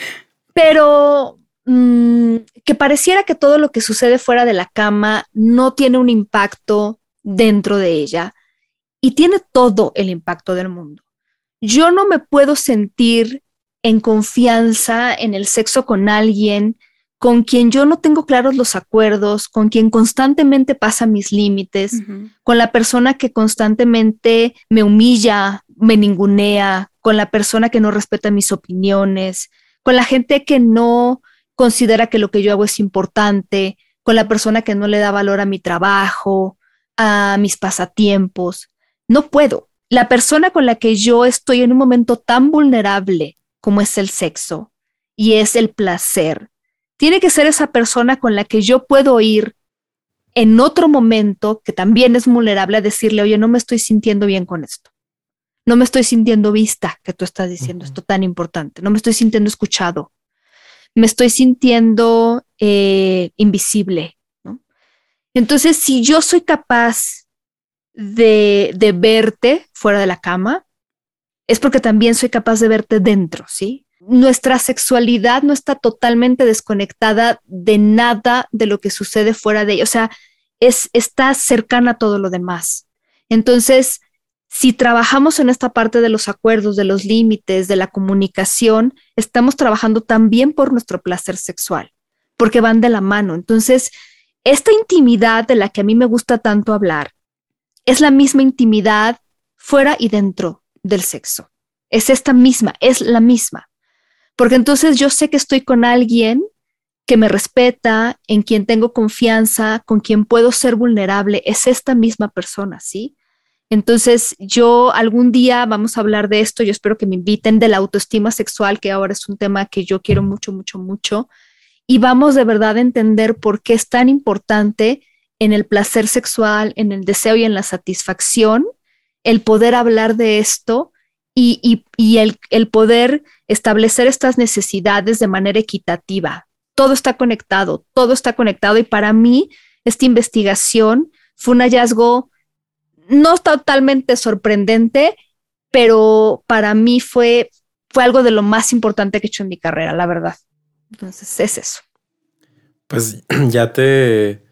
Pero mm, que pareciera que todo lo que sucede fuera de la cama no tiene un impacto dentro de ella y tiene todo el impacto del mundo. Yo no me puedo sentir en confianza en el sexo con alguien con quien yo no tengo claros los acuerdos, con quien constantemente pasa mis límites, con la persona que constantemente me humilla, me ningunea, con la persona que no respeta mis opiniones, con la gente que no considera que lo que yo hago es importante, con la persona que no le da valor a mi trabajo, a mis pasatiempos. No puedo. La persona con la que yo estoy en un momento tan vulnerable como es el sexo y es el placer, tiene que ser esa persona con la que yo puedo ir en otro momento que también es vulnerable a decirle, oye, no me estoy sintiendo bien con esto. No me estoy sintiendo vista, que tú estás diciendo esto tan importante. No me estoy sintiendo escuchado. Me estoy sintiendo eh, invisible. Entonces, si yo soy capaz de, de verte fuera de la cama, es porque también soy capaz de verte dentro, ¿sí? Nuestra sexualidad no está totalmente desconectada de nada de lo que sucede fuera de ella, o sea, es, está cercana a todo lo demás. Entonces, si trabajamos en esta parte de los acuerdos, de los límites, de la comunicación, estamos trabajando también por nuestro placer sexual, porque van de la mano. Entonces, esta intimidad de la que a mí me gusta tanto hablar es la misma intimidad fuera y dentro del sexo. Es esta misma, es la misma porque entonces yo sé que estoy con alguien que me respeta, en quien tengo confianza, con quien puedo ser vulnerable, es esta misma persona, ¿sí? Entonces, yo algún día vamos a hablar de esto, yo espero que me inviten de la autoestima sexual, que ahora es un tema que yo quiero mucho, mucho, mucho, y vamos de verdad a entender por qué es tan importante en el placer sexual, en el deseo y en la satisfacción, el poder hablar de esto y, el, el poder establecer estas necesidades de manera equitativa. Todo está conectado, todo está conectado y para mí esta investigación fue un hallazgo no totalmente sorprendente, pero para mí fue, fue algo de lo más importante que he hecho en mi carrera, la verdad. Entonces es eso. Pues <clears throat> ya te,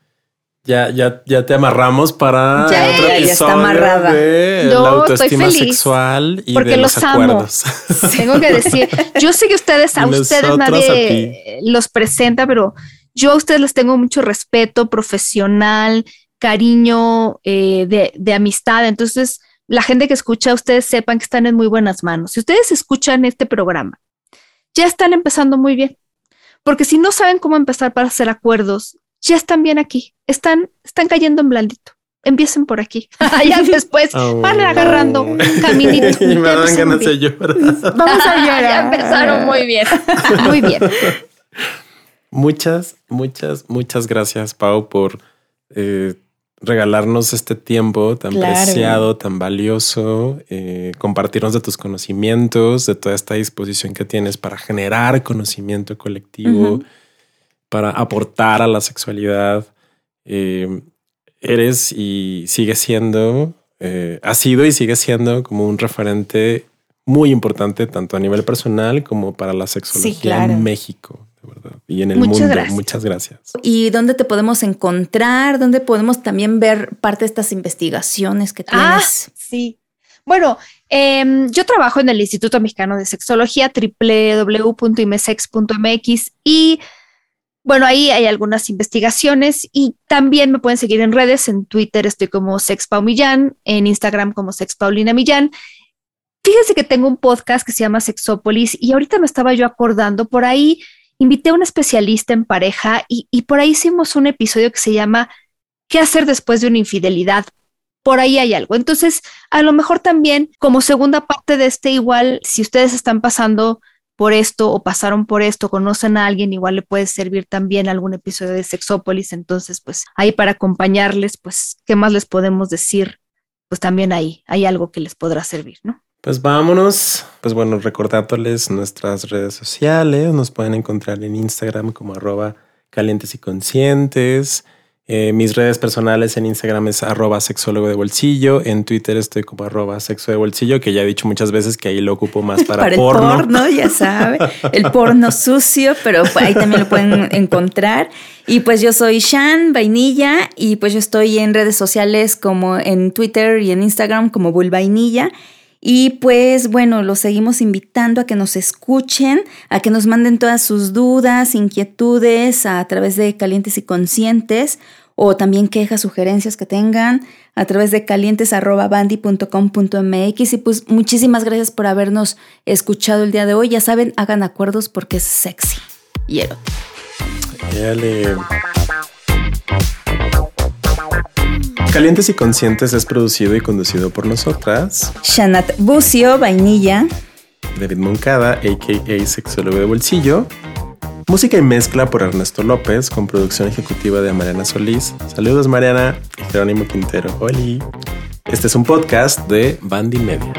ya, ya, ya te amarramos para ya, otro ya, está amarrada. de la autoestima sexual y porque de los, los acuerdos. <laughs> Tengo que decir, yo sé que ustedes, a <laughs> ustedes nadie los presenta, pero yo a ustedes les tengo mucho respeto profesional, cariño, eh, de, de amistad. Entonces, la gente que escucha, ustedes sepan que están en muy buenas manos. Si ustedes escuchan este programa, ya están empezando muy bien porque si no saben cómo empezar para hacer acuerdos, ya están bien aquí, están, están cayendo en blandito. Empiecen por aquí. <laughs> <laughs> ya después Oh. van agarrando un caminito. <laughs> Y me dan ganas de llorar. Vamos a llorar. ya empezaron muy bien. Muy bien. Muchas, muchas, muchas gracias, Pau, por eh, regalarnos este tiempo tan Claro. preciado, tan valioso, eh, compartirnos de tus conocimientos, de toda esta disposición que tienes para generar conocimiento colectivo. Para aportar a la sexualidad. Eh, eres y sigues siendo, eh, ha sido y sigue siendo como un referente muy importante tanto a nivel personal como para la sexología claro. en México, de verdad, y en el Muchas mundo. gracias. Muchas gracias. ¿Y dónde te podemos encontrar? ¿Dónde podemos también ver parte de estas investigaciones que Ah, tienes? sí. Bueno, em, yo trabajo en el Instituto Mexicano de Sexología, www.imesex.mx y bueno, ahí hay algunas investigaciones y también me pueden seguir en redes. En Twitter estoy como sexpaumillán, en Instagram como sexpaulina millán. Fíjense que tengo un podcast que se llama Sexópolis y ahorita me estaba yo acordando, por ahí invité a un especialista en pareja y, y por ahí hicimos un episodio que se llama ¿Qué hacer después de una infidelidad? Por ahí hay algo. Entonces, a lo mejor también como segunda parte de este igual, si ustedes están pasando por esto o pasaron por esto, conocen a alguien, igual le puede servir también algún episodio de Sexópolis. Entonces, pues ahí para acompañarles, pues, ¿qué más les podemos decir? Pues también ahí hay algo que les podrá servir, ¿no? Pues vámonos. Pues bueno, recordándoles nuestras redes sociales. Nos pueden encontrar en Instagram como arroba calientes y conscientes. Eh, mis redes personales en Instagram es arroba sexólogo de bolsillo. En Twitter estoy como arroba sexo de bolsillo, que ya he dicho muchas veces que ahí lo ocupo más <laughs> para, el porno. porno, ya sabe, el porno sucio, pero ahí también lo pueden encontrar. Y pues yo soy Shan Vainilla y pues yo estoy en redes sociales como en Twitter y en Instagram como Bull Vainilla. Y pues bueno, los seguimos invitando a que nos escuchen, a que nos manden todas sus dudas, inquietudes a través de Calientes y Conscientes o también quejas, sugerencias que tengan a través de calientes.bandi.com.mx y pues muchísimas gracias por habernos escuchado el día de hoy. Ya saben, hagan acuerdos porque es sexy y erótico. Calientes y Conscientes es producido y conducido por nosotras, Shanat Bucio, vainilla. David Moncada, a.k.a. Sexólogo de Bolsillo. Música y mezcla por Ernesto López, con producción ejecutiva de Mariana Solís. Saludos Mariana y Jerónimo Quintero. Oli. Este es un podcast de Bandy Media.